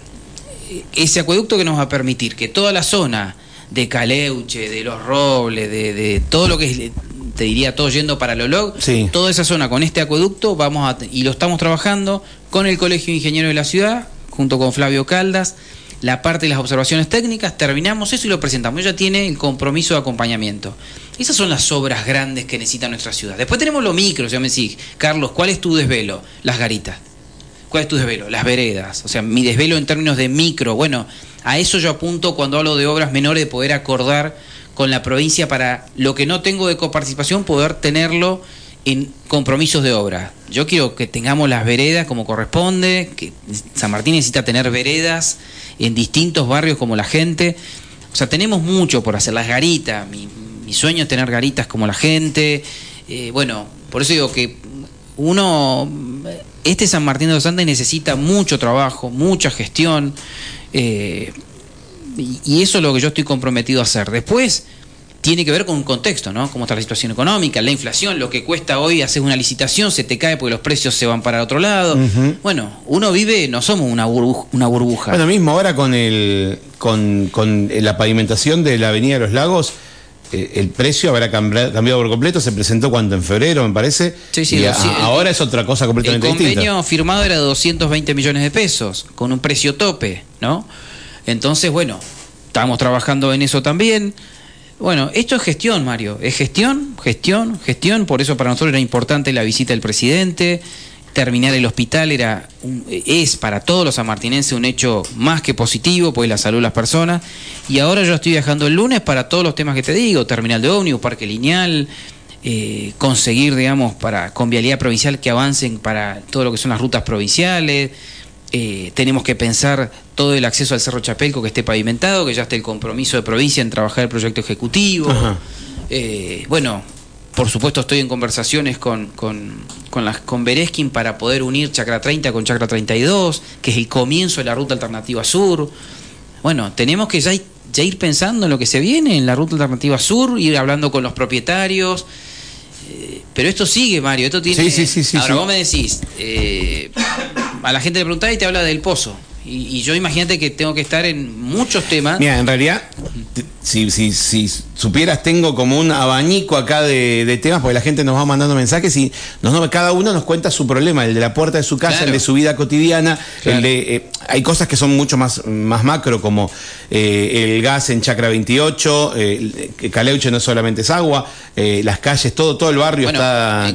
ese acueducto que nos va a permitir que toda la zona de Caleuche, de Los Robles, de, de todo lo que es, te diría todo yendo para Lolog, Sí. toda esa zona con este acueducto vamos a, y lo estamos trabajando con el Colegio de Ingenieros de la Ciudad, junto con Flavio Caldas, la parte de las observaciones técnicas, terminamos eso y lo presentamos. Ya tiene el compromiso de acompañamiento. Esas son las obras grandes que necesita nuestra ciudad. Después tenemos lo micro, ya me decís, Carlos, ¿cuál es tu desvelo? Las garitas. ¿Cuál es tu desvelo? Las veredas. O sea, mi desvelo en términos de micro. Bueno, a eso yo apunto cuando hablo de obras menores, de poder acordar con la provincia para lo que no tengo de coparticipación, poder tenerlo en compromisos de obra. Yo quiero que tengamos las veredas como corresponde, que San Martín necesita tener veredas en distintos barrios como la gente. O sea, tenemos mucho por hacer, las garitas, mi, sueño es tener garitas como la gente. Eh, bueno, por eso digo que uno, este San Martín de los Andes necesita mucho trabajo, mucha gestión, eh, y eso es lo que yo estoy comprometido a hacer. Después, tiene que ver con un contexto, ¿no? Cómo está la situación económica, la inflación, lo que cuesta hoy hacer una licitación, se te cae porque los precios se van para otro lado. Bueno, uno vive, no somos una, burbuja, una burbuja. Bueno, mismo ahora con, el, con, con la pavimentación de la Avenida de los Lagos, eh, el precio habrá cambiado, por completo, se presentó cuando en febrero, me parece. Sí, sí, y ahora es otra cosa completamente distinta. El convenio firmado era de 220 millones de pesos, con un precio tope, ¿no? Entonces, bueno, estamos trabajando en eso también. Bueno, esto es gestión, Mario. Es gestión, gestión, gestión. Por eso para nosotros era importante la visita del presidente. Terminar el hospital era es para todos los amartinenses un hecho más que positivo, pues la salud de las personas. Y ahora yo estoy viajando el lunes para todos los temas que te digo: terminal de ómnibus, parque lineal, eh, conseguir, digamos, para con vialidad provincial que avancen para todo lo que son las rutas provinciales, eh, tenemos que pensar todo el acceso al Cerro Chapelco que esté pavimentado, que ya esté el compromiso de provincia en trabajar el proyecto ejecutivo. Eh, bueno, por supuesto estoy en conversaciones con, con, con, las, con Bereskin para poder unir Chacra 30 con Chacra 32, que es el comienzo de la ruta alternativa sur. Bueno, tenemos que ya, ya ir pensando en lo que se viene en la ruta alternativa sur, ir hablando con los propietarios. Eh, pero esto sigue, Mario. Esto tiene. Sí, sí, sí, Ahora vos me decís, a la gente le preguntaba y te habla del pozo. Y, yo imagínate que tengo que estar en muchos temas. Mira, en realidad, si, si, si supieras, tengo como un abanico acá de, temas, porque la gente nos va mandando mensajes y nos, cada uno nos cuenta su problema, el de la puerta de su casa, el de su vida cotidiana, el de, eh, hay cosas que son mucho más, más macro, como eh, el gas en Chacra 28, eh, Caleuche no solamente es agua, las calles, todo, todo el barrio está...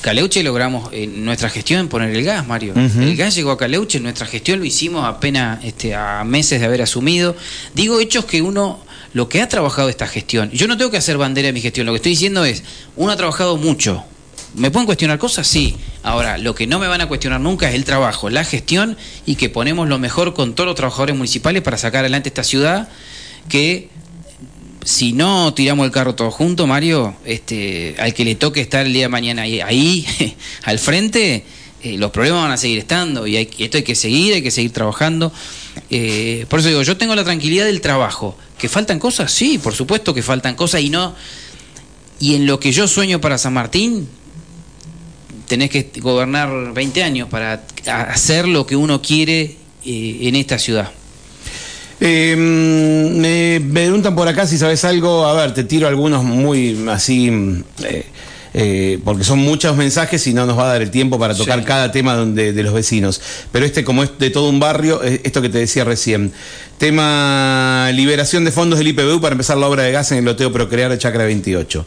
Caleuche logramos en nuestra gestión poner el gas, Mario. El gas llegó a Caleuche, en nuestra gestión lo hicimos apenas este, a meses de haber asumido. Digo hechos que uno, lo que ha trabajado esta gestión, yo no tengo que hacer bandera de mi gestión, lo que estoy diciendo es, uno ha trabajado mucho. ¿Me pueden cuestionar cosas? Sí. Ahora, lo que no me van a cuestionar nunca es el trabajo, la gestión y que ponemos lo mejor con todos los trabajadores municipales para sacar adelante esta ciudad que si no tiramos el carro todos juntos, Mario, este, al que le toque estar el día de mañana ahí, ahí al frente, eh, los problemas van a seguir estando y esto hay que seguir, hay que seguir trabajando. Eh, por eso digo, yo tengo la tranquilidad del trabajo. ¿Que faltan cosas? Sí, por supuesto que faltan cosas y no... Y en lo que yo sueño para San Martín, tenés que gobernar 20 años para hacer lo que uno quiere eh, en esta ciudad. me preguntan por acá si sabes algo, a ver, te tiro algunos muy así eh, porque son muchos mensajes y no nos va a dar el tiempo para tocar cada tema de, de, los vecinos. Pero este, como es de todo un barrio, esto que te decía recién. Tema liberación de fondos del IPBU para empezar la obra de gas en el loteo Procrear de Chacra 28.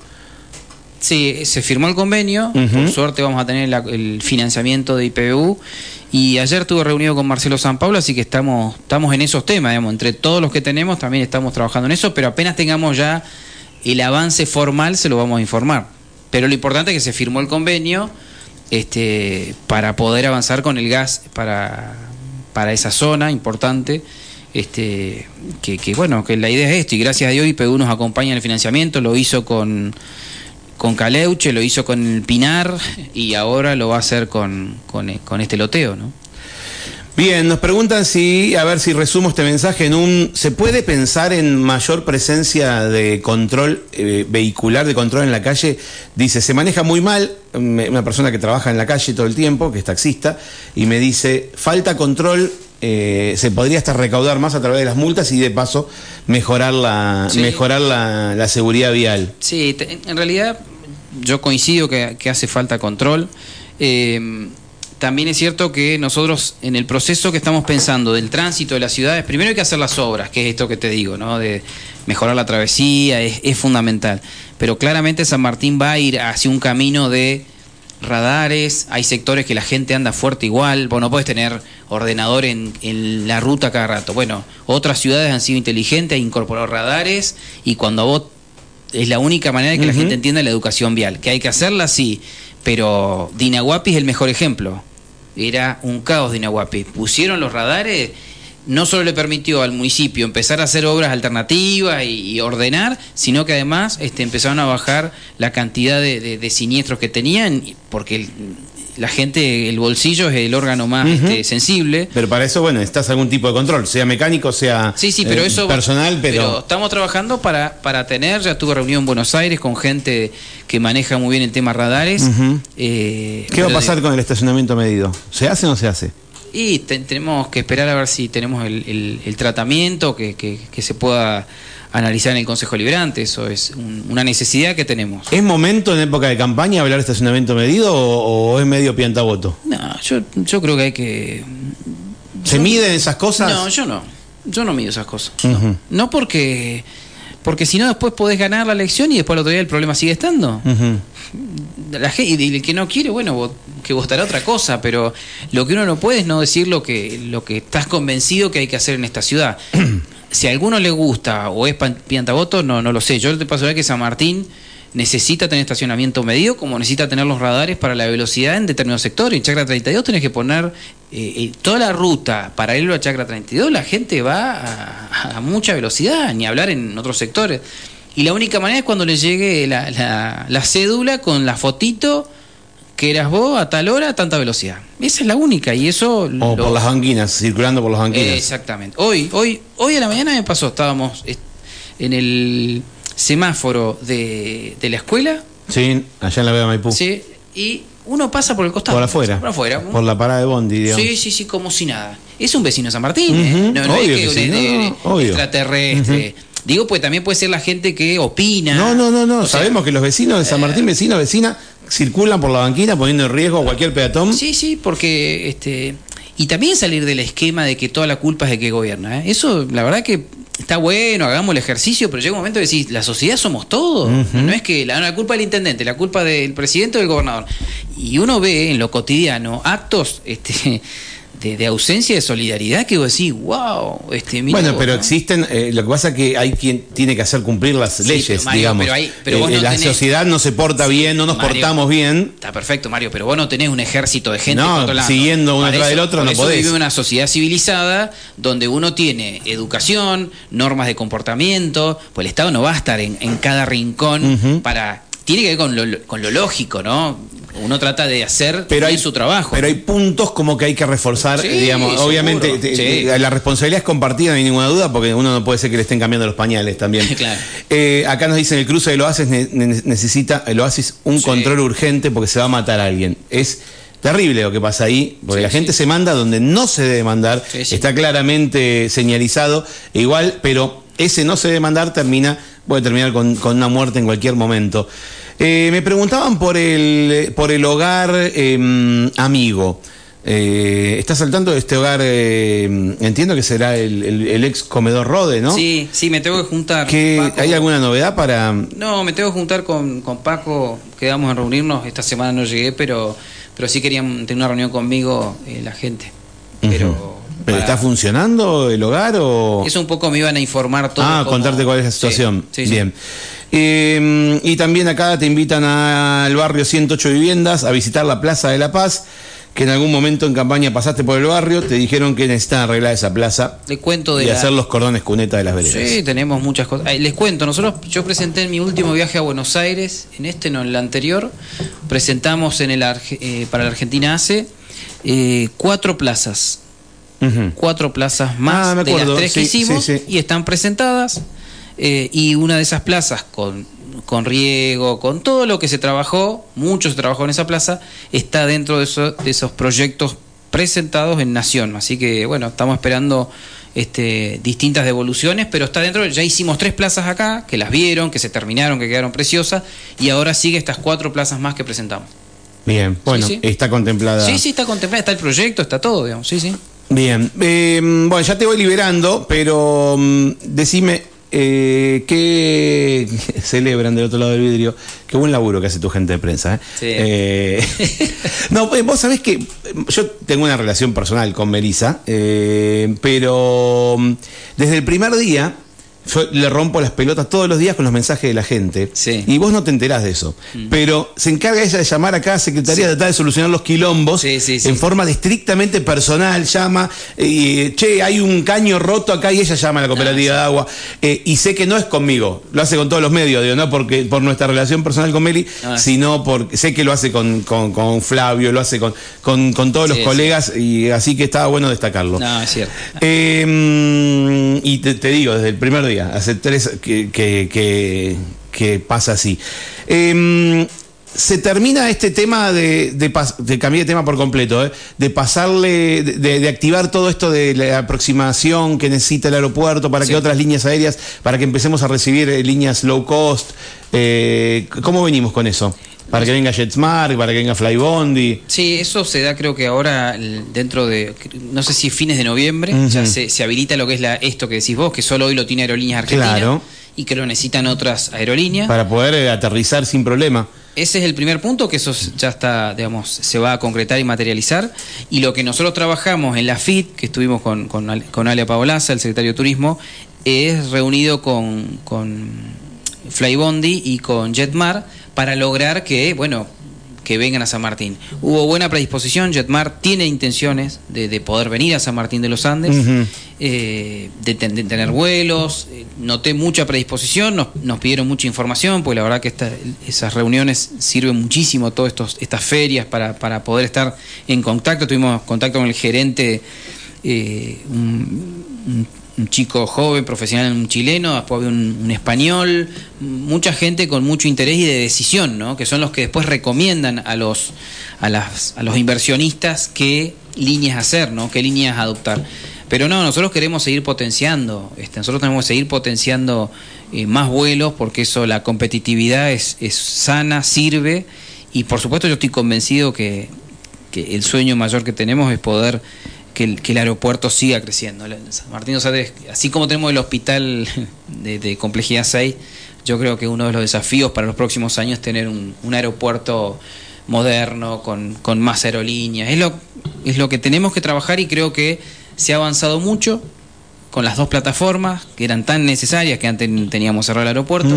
Sí, se firmó el convenio, por suerte vamos a tener el financiamiento de IPBU y ayer estuve reunido con Marcelo San Pablo, así que estamos, estamos en esos temas, digamos, entre todos los que tenemos también estamos trabajando en eso, pero apenas tengamos ya el avance formal se lo vamos a informar. Pero lo importante es que se firmó el convenio este, para poder avanzar con el gas para, para esa zona importante. Este, que, que, bueno, que la idea es esto, y gracias a Dios IPU nos acompaña en el financiamiento, lo hizo con, con Caleuche, lo hizo con el Pinar y ahora lo va a hacer con, con, con este loteo, ¿no? Bien, nos preguntan si, a ver si resumo este mensaje en un, ¿se puede pensar en mayor presencia de control eh, vehicular, de control en la calle? Dice, se maneja muy mal, una persona que trabaja en la calle todo el tiempo, que es taxista, y me dice, falta control, eh, se podría hasta recaudar más a través de las multas y de paso mejorar la, mejorar la, seguridad vial. Sí, en realidad yo coincido que, que hace falta control. Eh, también es cierto que nosotros en el proceso que estamos pensando del tránsito de las ciudades, primero hay que hacer las obras, que es esto que te digo, ¿no? De mejorar la travesía, es, fundamental. Pero claramente San Martín va a ir hacia un camino de radares, hay sectores que la gente anda fuerte igual, vos no podés tener ordenador en, en, la ruta cada rato. Bueno, otras ciudades han sido inteligentes, han incorporado radares y cuando vos es la única manera de que la gente entienda la educación vial, que hay que hacerla sí, pero Dinahuapi es el mejor ejemplo. Era un caos Dinahuapi. Pusieron los radares no solo le permitió al municipio empezar a hacer obras alternativas y, ordenar, sino que además este, empezaron a bajar la cantidad de, siniestros que tenían, porque la gente, el bolsillo es el órgano más este, sensible. Pero para eso, bueno, estás algún tipo de control, sea mecánico, sea sí, sí, pero eh, eso, personal, pero... estamos trabajando para, para tener, ya tuve reunión en Buenos Aires con gente que maneja muy bien el tema radares. Eh, ¿Qué va a pasar con el estacionamiento medido? ¿Se hace o no se hace? Y tenemos que esperar a ver si tenemos el, tratamiento que, que, se pueda analizar en el Consejo Liberante. Eso es una necesidad que tenemos. ¿Es momento en época de campaña hablar de estacionamiento medido o, es medio piantaboto? No, yo, yo creo que hay que. ¿Se miden esas cosas? No, yo no. Yo no mido esas cosas. no. porque. Porque si no, después podés ganar la elección y después al otro día el problema sigue estando la gente, y el que no quiere, bueno, que votará otra cosa, pero lo que uno no puede es no decir lo que, lo que estás convencido que hay que hacer en esta ciudad. si a alguno le gusta o es piantaboto, no, no lo sé. Yo te paso a ver que San Martín necesita tener estacionamiento medido, como necesita tener los radares para la velocidad en determinados sectores. En Chacra 32 tenés que poner eh, eh, toda la ruta paralelo a Chacra 32, la gente va a, a mucha velocidad, ni hablar en otros sectores. Y la única manera es cuando le llegue la, la, cédula con la fotito que eras vos a tal hora a tanta velocidad. Esa es la única y eso... O por las banquinas, circulando por las banquinas. Exactamente. Hoy, hoy, hoy a la mañana me pasó, estábamos en el semáforo de, de la escuela. Sí, allá en la Vega Maipú. Sí, y uno pasa por el costado. Por afuera. Por afuera. Por la parada de Bondi, digamos. Sí, sí, sí, como si nada. Es un vecino de San Martín, ¿eh? No, es que, un extraterrestre. Digo, pues también puede ser la gente que opina. No, no, no, no. Sabemos que los vecinos de San Martín, eh, vecinos, vecina, circulan por la banquina poniendo en riesgo a cualquier peatón. Sí, sí, porque este y también salir del esquema de que toda la culpa es de que gobierna. ¿eh? Eso, la verdad que está bueno, hagamos el ejercicio, pero llega un momento de decir, la sociedad somos todos. No es que la, la, culpa del intendente, la culpa del presidente o del gobernador. Y uno ve en lo cotidiano actos este, de, ausencia de solidaridad que vos decís, wow, este Bueno, pero existen, eh, lo que pasa es que hay quien tiene que hacer cumplir las leyes, digamos. Pero eh, la sociedad no se porta bien, no nos portamos bien. Está perfecto, Mario, pero vos no tenés un ejército de gente no, siguiendo uno tras del otro, no eso podés. vive una sociedad civilizada donde uno tiene educación, normas de comportamiento, pues el Estado no va a estar en, cada rincón para tiene que ver con lo, con lo lógico, ¿no? uno trata de hacer pero hay, su trabajo. Pero hay puntos como que hay que reforzar, digamos, obviamente la responsabilidad es compartida, no hay ninguna duda, porque uno no puede ser que le estén cambiando los pañales también. Eh, acá nos dicen el cruce del oasis necesita el oasis un control urgente porque se va a matar a alguien. Es terrible lo que pasa ahí, porque la gente se manda donde no se debe mandar, está claramente señalizado, igual, pero ese no se debe mandar termina, puede terminar con, con una muerte en cualquier momento. Eh, me preguntaban por el, por el hogar em, amigo. Eh, ¿Estás saltando de este hogar? Em, entiendo que será el, ex comedor Rode, ¿no? Sí, sí, me tengo que juntar. ¿Hay alguna novedad para.? No, me tengo que juntar con, con Paco. Quedamos en reunirnos. Esta semana no llegué, pero, pero sí querían tener una reunión conmigo eh, la gente. Pero. ¿Pero está funcionando el hogar o...? Eso un poco me iban a informar todo. Ah, contarte cuál es la situación. Bien. Eh, y también acá te invitan al barrio 108 Viviendas a visitar la Plaza de la Paz que en algún momento en campaña pasaste por el barrio, te dijeron que necesitan arreglar esa plaza Le cuento de y hacer los cordones cuneta de las veredas. Sí, tenemos muchas cosas. Les cuento, nosotros, yo presenté en mi último viaje a Buenos Aires, en este no, en el anterior, presentamos en el eh, para la Argentina ACE eh, cuatro plazas cuatro plazas más ah, de las tres que hicimos y están presentadas. Eh, y una de esas plazas con, con riego, con todo lo que se trabajó, mucho se trabajó en esa plaza, está dentro de, de esos proyectos presentados en Nación. Así que bueno, estamos esperando este, distintas devoluciones, pero está dentro, ya hicimos tres plazas acá, que las vieron, que se terminaron, que quedaron preciosas, y ahora sigue estas cuatro plazas más que presentamos. Bien, bueno, está contemplada. Sí, sí, está contemplada, está el proyecto, está todo, digamos, sí, sí. Bien, em, bueno, ya te voy liberando, pero mm, decime, eh, ¿qué celebran del otro lado del vidrio? Qué buen laburo que hace tu gente de prensa. ¿eh? Sí. Eh, no, pues, vos sabés que yo tengo una relación personal con Melissa, eh, pero mm, desde el primer día yo le rompo las pelotas todos los días con los mensajes de la gente. Sí. Y vos no te enterás de eso. Pero se encarga ella de llamar acá a Secretaría de tratar de solucionar los quilombos Sí, sí, sí. en forma de estrictamente personal. Llama, y, che, hay un caño roto acá y ella llama a la cooperativa de agua. Eh, y sé que no es conmigo, lo hace con todos los medios, digo, no porque por nuestra relación personal con Meli, Ah. sino porque sé que lo hace con, con- con Flavio, lo hace con, con, con todos los Sí, colegas, y así que estaba bueno destacarlo. No, es cierto. Eh, y te, te digo, desde el primer día, hace tres que, que- que- que pasa así. Eh, se termina este tema de, de, de cambiar de tema por completo, ¿eh? de pasarle, de, de activar todo esto de la aproximación que necesita el aeropuerto para Sí. que otras líneas aéreas, para que empecemos a recibir eh, líneas low cost. Eh, ¿Cómo venimos con eso? Para que venga JetSmart, para que venga Flybondi. Sí, eso se da creo que ahora dentro de, no sé si fines de noviembre, ya se, se habilita lo que es la, esto que decís vos, que solo hoy lo tiene Aerolíneas Argentinas Claro. y que lo necesitan otras aerolíneas. Para poder eh, aterrizar sin problema. Ese es el primer punto, que eso ya está, digamos, se va a concretar y materializar. Y lo que nosotros trabajamos en la FIT, que estuvimos con, con, con Ale Paolaza, el secretario de Turismo, es reunido con, con Flybondi y con Jetmar para lograr que, bueno, que vengan a San Martín. Hubo buena predisposición, Jetmar tiene intenciones de, de poder venir a San Martín de los Andes, eh, de, ten- de tener vuelos, eh, noté mucha predisposición, nos, nos pidieron mucha información, pues la verdad que esta- esas reuniones sirven muchísimo, todas estos, estas ferias, para, para poder estar en contacto. Tuvimos contacto con el gerente, eh, un, un- un chico joven, profesional, un chileno, después había un, español, mucha gente con mucho interés y de decisión, ¿no? que son los que después recomiendan a los, a las, a los inversionistas qué líneas hacer, ¿no? qué líneas adoptar. Pero no, nosotros queremos seguir potenciando, este, nosotros tenemos que seguir potenciando eh, más vuelos porque eso, la competitividad es, es sana, sirve y por supuesto yo estoy convencido que, que el sueño mayor que tenemos es poder que el, que el aeropuerto siga creciendo. San Martín Andes, así como tenemos el hospital de, de complejidad 6, yo creo que uno de los desafíos para los próximos años es tener un, un aeropuerto moderno, con, con más aerolíneas. Es lo, es lo que tenemos que trabajar y creo que se ha avanzado mucho con las dos plataformas que eran tan necesarias que antes teníamos cerrado el aeropuerto.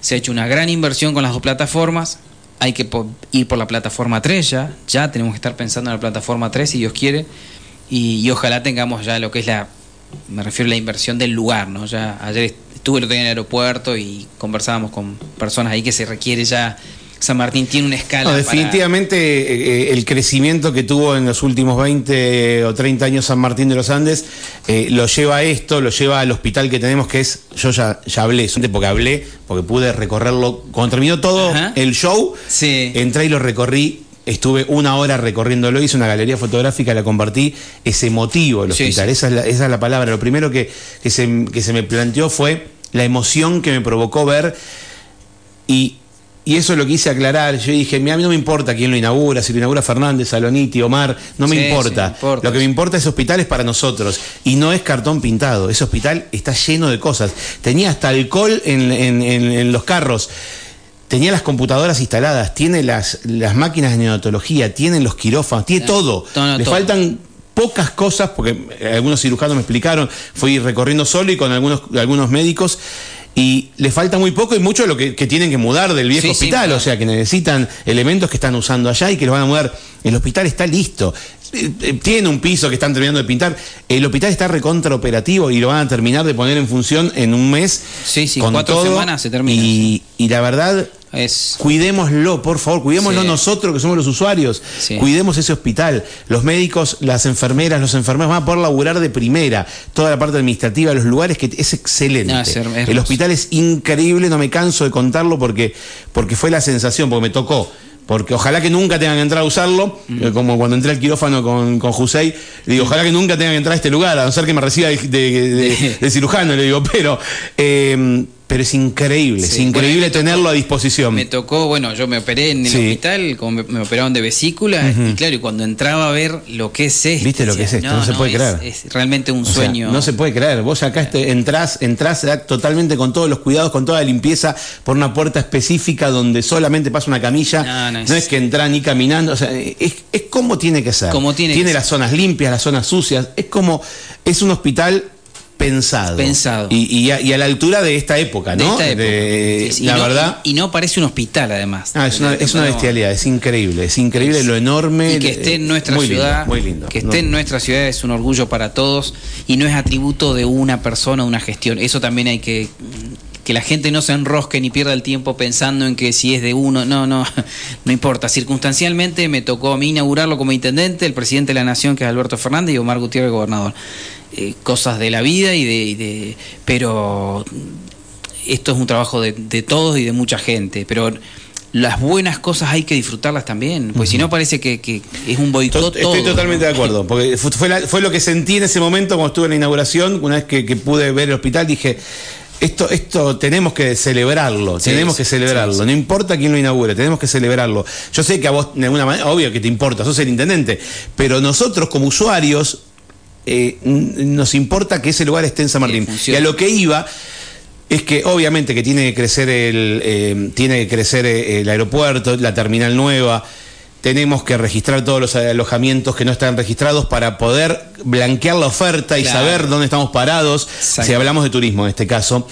Se ha hecho una gran inversión con las dos plataformas. Hay que po- ir por la plataforma 3 ya. Ya tenemos que estar pensando en la plataforma 3 si Dios quiere. Y, y ojalá tengamos ya lo que es la. Me refiero a la inversión del lugar, ¿no? Ya ayer estuve el otro día en el aeropuerto y conversábamos con personas ahí que se requiere ya. San Martín tiene una escala. No, para- definitivamente eh, el crecimiento que tuvo en los últimos 20 o 30 años San Martín de los Andes eh, lo lleva a esto, lo lleva al hospital que tenemos que es, yo ya, ya hablé, porque hablé, porque pude recorrerlo, cuando terminó todo Ajá. el show, Sí. entré y lo recorrí. Estuve una hora recorriéndolo, hice una galería fotográfica, la compartí. Es emotivo el hospital, sí. Esa, es la, esa es la palabra. Lo primero que, que, se, que se me planteó fue la emoción que me provocó ver y, y eso lo quise aclarar. Yo dije, "Mira, a mí no me importa quién lo inaugura, si lo inaugura Fernández, Saloniti, Omar, no me Sí, importa. sí, importa, Lo que me importa ese hospital es para nosotros. Y no es cartón pintado. Ese hospital está lleno de cosas. Tenía hasta alcohol en, en- en- en los carros. Tenía las computadoras instaladas, tiene las, las máquinas de neonatología, tiene los quirófanos, tiene todo. Le todo. faltan pocas cosas, porque eh, algunos cirujanos me explicaron, fui recorriendo solo y con algunos, algunos médicos, y le falta muy poco y mucho de lo que, que tienen que mudar del viejo Sí, sí, hospital, claro. o sea que necesitan elementos que están usando allá y que los van a mudar. El hospital está listo. Eh, eh, Tiene un piso que están terminando de pintar. El hospital está recontraoperativo y lo van a terminar de poner en función en un mes. Sí, sí, con cuatro todo. semanas se termina, Y, y la verdad, Es, Cuidémoslo, por favor, cuidémoslo Sí. nosotros que somos los usuarios. Sí. Cuidemos ese hospital. Los médicos, las enfermeras, los enfermeros van a poder laburar de primera. Toda la parte administrativa, los lugares, que es excelente. No, es El hospital es increíble, no me canso de contarlo porque, porque fue la sensación, porque me tocó. Porque ojalá que nunca tengan que entrar a usarlo, Mm. eh, como cuando entré al quirófano con, con Jusey, le digo, ojalá que nunca tengan que entrar a este lugar, a no ser que me reciba de, de- de- de cirujano, le digo, pero eh, pero es increíble, es increíble Bueno, tenerlo tocó- a disposición. Me tocó, bueno, yo me operé en el Sí. hospital, como me, me operaron de vesícula, y claro, y cuando entraba a ver lo que es esto. ¿Viste lo que es esto? No se puede es- creer. Es realmente un O sea, sueño. no se puede creer. Vos acá este, entrás, entrás totalmente con todos los cuidados, con toda la limpieza, por una puerta específica donde solamente pasa una camilla. No, es- es que entrás ni caminando. O sea, es, es como tiene que ser. Como tiene que tiene ser. las zonas limpias, las zonas sucias. Es como, es un hospital pensado. Pensado. Y, y a, y a la altura de esta época, de ¿no? esta época. De- Sí, sí, la y no- verdad. Y, no parece un hospital, además. Ah, es una, es una bestialidad, es increíble, es increíble lo enorme. Y que esté en nuestra muy lindo, ciudad, muy lindo. que No. esté en nuestra ciudad es un orgullo para todos y no es atributo de una persona, una gestión. Eso también hay que que la gente no se enrosque ni pierda el tiempo pensando en que si es de uno, no, no, no importa. Circunstancialmente me tocó a mí inaugurarlo como intendente, el presidente de la nación que es Alberto Fernández y Omar Gutiérrez gobernador. Eh, cosas de la vida y de, y de pero esto es un trabajo de, de todos y de mucha gente, pero las buenas cosas hay que disfrutarlas también, pues si no parece que, que es un boicot. To- Estoy totalmente de acuerdo, porque fu- fue, la- fue lo que sentí en ese momento cuando estuve en la inauguración, una vez que, que pude ver el hospital, dije, esto, esto tenemos que celebrarlo, Sí, tenemos sí, que celebrarlo, sí. no importa quién lo inaugure, tenemos que celebrarlo. Yo sé que a vos, de alguna manera, obvio que te importa, sos el intendente, pero nosotros como usuarios, eh, nos importa que ese lugar esté en San Martín. Y a lo que iba es que obviamente que tiene que crecer el eh, tiene que crecer eh, el aeropuerto, la terminal nueva. Tenemos que registrar todos los alojamientos que no están registrados para poder blanquear la oferta y Claro. saber dónde estamos parados, Exacto. si hablamos de turismo en este caso.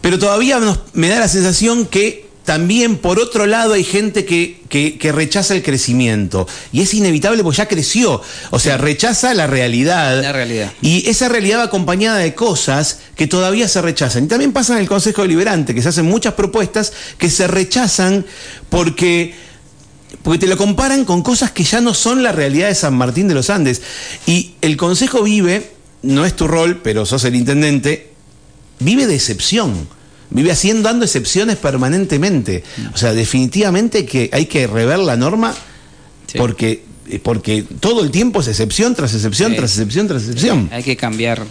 Pero todavía nos- me da la sensación que también por otro lado hay gente que, que- que rechaza el crecimiento. Y es inevitable porque ya creció. O sea, rechaza la realidad. La realidad. Y esa realidad va acompañada de cosas que todavía se rechazan. Y también pasa en el Consejo Deliberante, que se hacen muchas propuestas que se rechazan porque, porque te lo comparan con cosas que ya no son la realidad de San Martín de los Andes. Y el Consejo vive, no es tu rol, pero sos el intendente, vive de excepción. Vive haciendo, dando excepciones permanentemente. O sea, definitivamente que hay que rever la norma Sí. porque, porque todo el tiempo es excepción tras excepción, Sí. tras excepción, tras excepción. Hay que cambiar.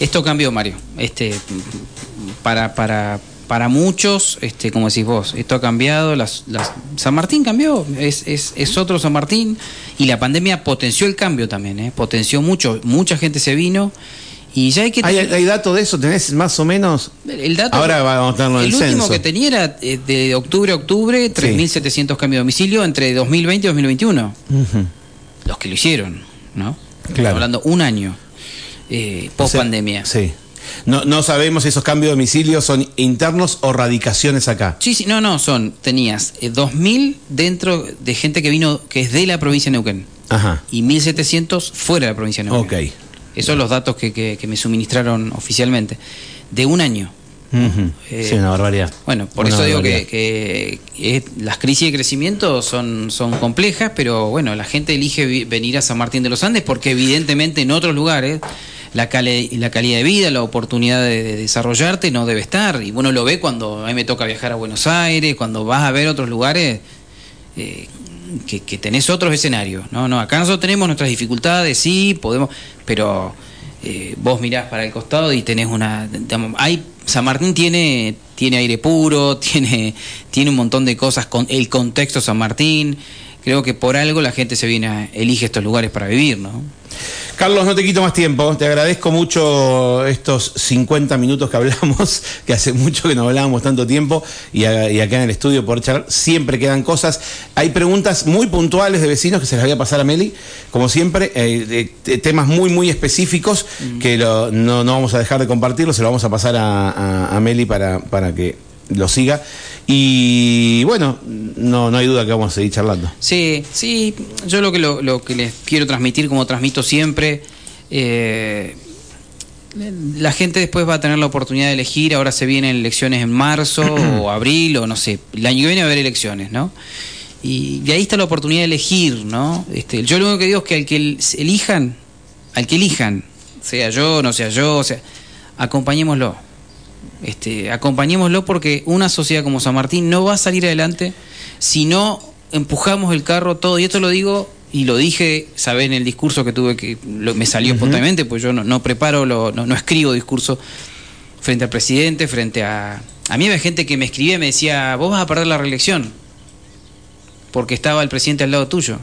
Esto cambió, Mario. Este, para, para, para muchos, este, como decís vos, esto ha cambiado. Las, las- San Martín cambió. Es, es, es otro San Martín. Y la pandemia potenció el cambio también. ¿eh? Potenció mucho. Mucha gente se vino. Y ya hay que ¿Hay, tener- hay dato de eso? ¿Tenés más o menos? El dato, Ahora vamos a tenerlo en el el último censo. que tenía era eh, de octubre a octubre, 3.700 cambios de domicilio entre 2020 y 2021. Ujú. Los que lo hicieron, ¿no? Claro. Estamos hablando un año eh, post O sea, pandemia. Sí. No, no sabemos si esos cambios de domicilio son internos o radicaciones acá. Sí, sí, no, no, son, tenías eh, 2.000 dentro de gente que vino, que es de la provincia de Neuquén, Ajá. y 1.700 fuera de la provincia de Neuquén. Ok. Esos son los datos que, que- que me suministraron oficialmente. De un año. Eh, sí, una barbaridad. Bueno, por Una eso digo que, que, eh, las crisis de crecimiento son, son complejas, pero bueno, la gente elige venir a San Martín de los Andes porque evidentemente en otros lugares la, cale- la calidad de vida, la oportunidad de, de desarrollarte no debe estar. Y uno lo ve cuando a mí me toca viajar a Buenos Aires, cuando vas a ver otros lugares. eh, que, que tenés otros escenarios, ¿no? No, acá nosotros tenemos nuestras dificultades, sí, podemos, pero eh, vos mirás para el costado y tenés una, digamos, hay, San Martín tiene, tiene aire puro, tiene, tiene un montón de cosas, con el contexto San Martín, creo que por algo la gente se viene, a, elige estos lugares para vivir, ¿no? Carlos, no te quito más tiempo. Te agradezco mucho estos 50 minutos que hablamos, que hace mucho que no hablábamos tanto tiempo, y, a- y acá en el estudio por charlar. Siempre quedan cosas. Hay preguntas muy puntuales de vecinos que se las voy a pasar a Meli, como siempre, eh, temas muy, muy específicos que lo- no, no vamos a dejar de compartirlo, se lo vamos a pasar a, a- a Meli para, para que lo siga. Y bueno, no, no hay duda que vamos a seguir charlando. Sí, sí, yo lo que, lo, lo que les quiero transmitir, como transmito siempre, eh, la gente después va a tener la oportunidad de elegir, ahora se vienen elecciones en marzo o abril o no sé, el año que viene va a haber elecciones, ¿no? Y de ahí está la oportunidad de elegir, ¿no? Este, yo lo único que digo es que al que el- elijan, al que elijan, sea yo, no sea yo, o sea, acompañémoslo. Este, acompañémoslo porque una sociedad como San Martín no va a salir adelante si no empujamos el carro todo. Y esto lo digo y lo dije, sabés, en el discurso que tuve que lo- me salió espontáneamente, pues yo no, no preparo, lo- no, no escribo discurso. frente al presidente, frente a... A mí había gente que me escribía y me decía, vos vas a perder la reelección, porque estaba el presidente al lado tuyo.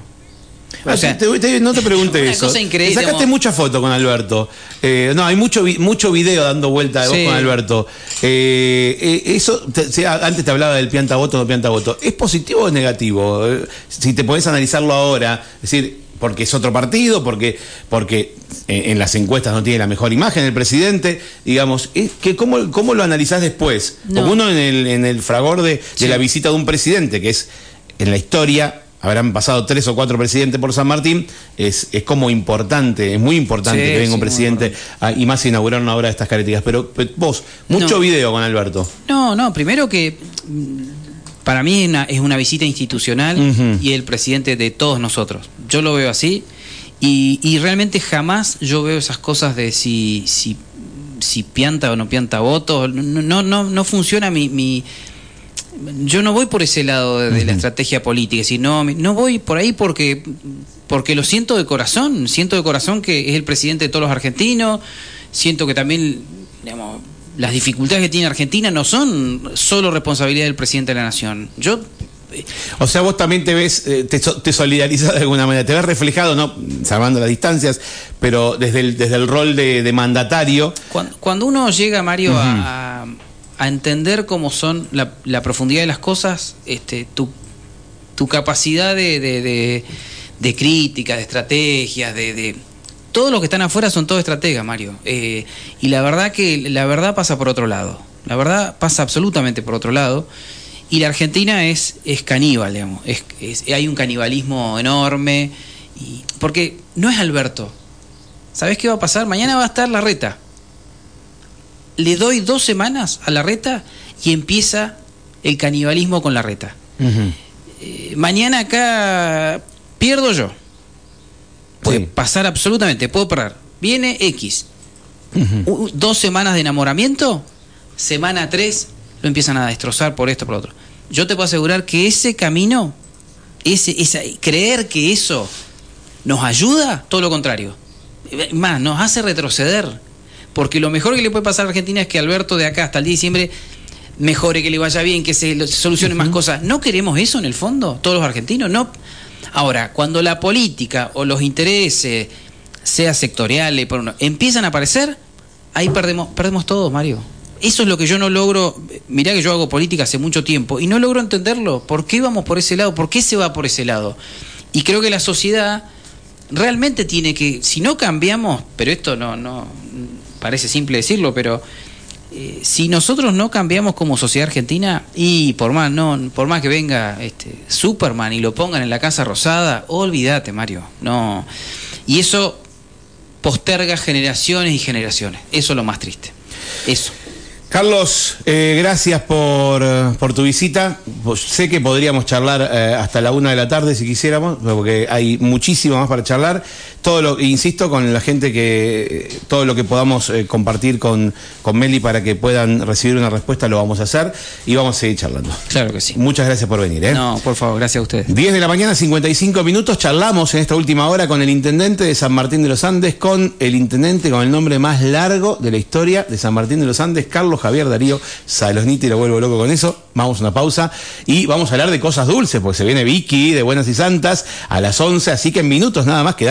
O sea, te, te, no te pregunte una eso. cosa increíble, Te sacaste digamos. mucha foto con Alberto. Eh, no, hay mucho mucho video dando vuelta de vos Sí. con Alberto. Eh, eh, eso, te- sea, antes te hablaba del pianta voto o no pianta voto. ¿Es positivo o negativo? Eh, si te podés analizarlo ahora, es decir, porque es otro partido, porque, porque en, las encuestas no tiene la mejor imagen el presidente, digamos, es que ¿cómo, cómo lo analizás después? No. Porque uno en el, en el fragor de, de la visita de un presidente, que es en la historia, habrán pasado tres o cuatro presidentes por San Martín, es, es como importante, es muy importante Sí, que venga sí, un presidente, a- y más inaugurar una obra de estas características. Pero, pero vos, mucho No. video con Alberto. No, no, primero que mm, para mí es una, es una visita institucional y el presidente de todos nosotros. Yo lo veo así y, y realmente jamás yo veo esas cosas de si, si, si pianta o no pianta votos. No, no, no, no funciona mi, mi- Yo no voy por ese lado de, de la estrategia política, sino no voy por ahí porque porque lo siento de corazón, siento de corazón que es el presidente de todos los argentinos, siento que también digamos, las dificultades que tiene Argentina no son solo responsabilidad del presidente de la nación. Yo O sea, vos también te ves, eh, te, te solidarizas de alguna manera, te ves reflejado, no salvando las distancias, pero desde el, desde el rol de, de mandatario. Cuando, cuando uno llega, Mario, a- a entender cómo son la, la profundidad de las cosas, este, tu, tu capacidad de, de, de- crítica, de estrategias, de, todos los que están afuera son todos estrategas, Mario. Eh, y la verdad que la verdad pasa por otro lado. La verdad pasa absolutamente por otro lado. Y la Argentina es, es caníbal, digamos. Es, hay un canibalismo enorme. Y, porque no es Alberto. ¿Sabés qué va a pasar? Mañana va a estar la reta. Le doy dos semanas a la reta y empieza el canibalismo con la reta. Eh, mañana acá pierdo yo. Puede Sí. pasar absolutamente, puedo perder. Viene X. Dos semanas de enamoramiento, semana tres lo empiezan a destrozar por esto, por lo otro. Yo te puedo asegurar que ese camino, ese, esa, creer que eso nos ayuda, todo lo contrario. Eh, Más, nos hace retroceder. Porque lo mejor que le puede pasar a Argentina es que Alberto de acá hasta el 10 de diciembre mejore, que le vaya bien, que se lo- se solucionen más cosas. ¿No queremos eso en el fondo, todos los argentinos? No. Ahora, cuando la política o los intereses, sea sectoriales, por uno, empiezan a aparecer, ahí perdemos, perdemos todo, Mario. Eso es lo que yo no logro. Mirá que yo hago política hace mucho tiempo y no logro entenderlo. ¿Por qué vamos por ese lado? ¿Por qué se va por ese lado? Y creo que la sociedad realmente tiene que, si no cambiamos, pero esto no, no parece simple decirlo, pero eh, si nosotros no cambiamos como sociedad argentina y por más no por más que venga este Superman y lo pongan en la casa rosada, olvídate, Mario. No. Y eso posterga generaciones y generaciones. Eso es lo más triste. Eso. Carlos, eh, gracias por, por tu visita. Sé que podríamos charlar eh, hasta la una de la tarde si quisiéramos, porque hay muchísimo más para charlar. Todo lo, insisto, con la gente que todo lo que podamos eh, compartir con, con Meli para que puedan recibir una respuesta lo vamos a hacer y vamos a seguir charlando. Claro que sí. Muchas gracias por venir. ¿eh? No, por favor, gracias a ustedes. 10 de la mañana, 55 minutos. Charlamos en esta última hora con el intendente de San Martín de los Andes, con el intendente con el nombre más largo de la historia de San Martín de los Andes, Carlos Javier Darío Salosniti. Lo vuelvo loco con eso. Vamos a una pausa y vamos a hablar de cosas dulces, porque se viene Vicky de Buenas y Santas a las 11, así que en minutos nada más queda.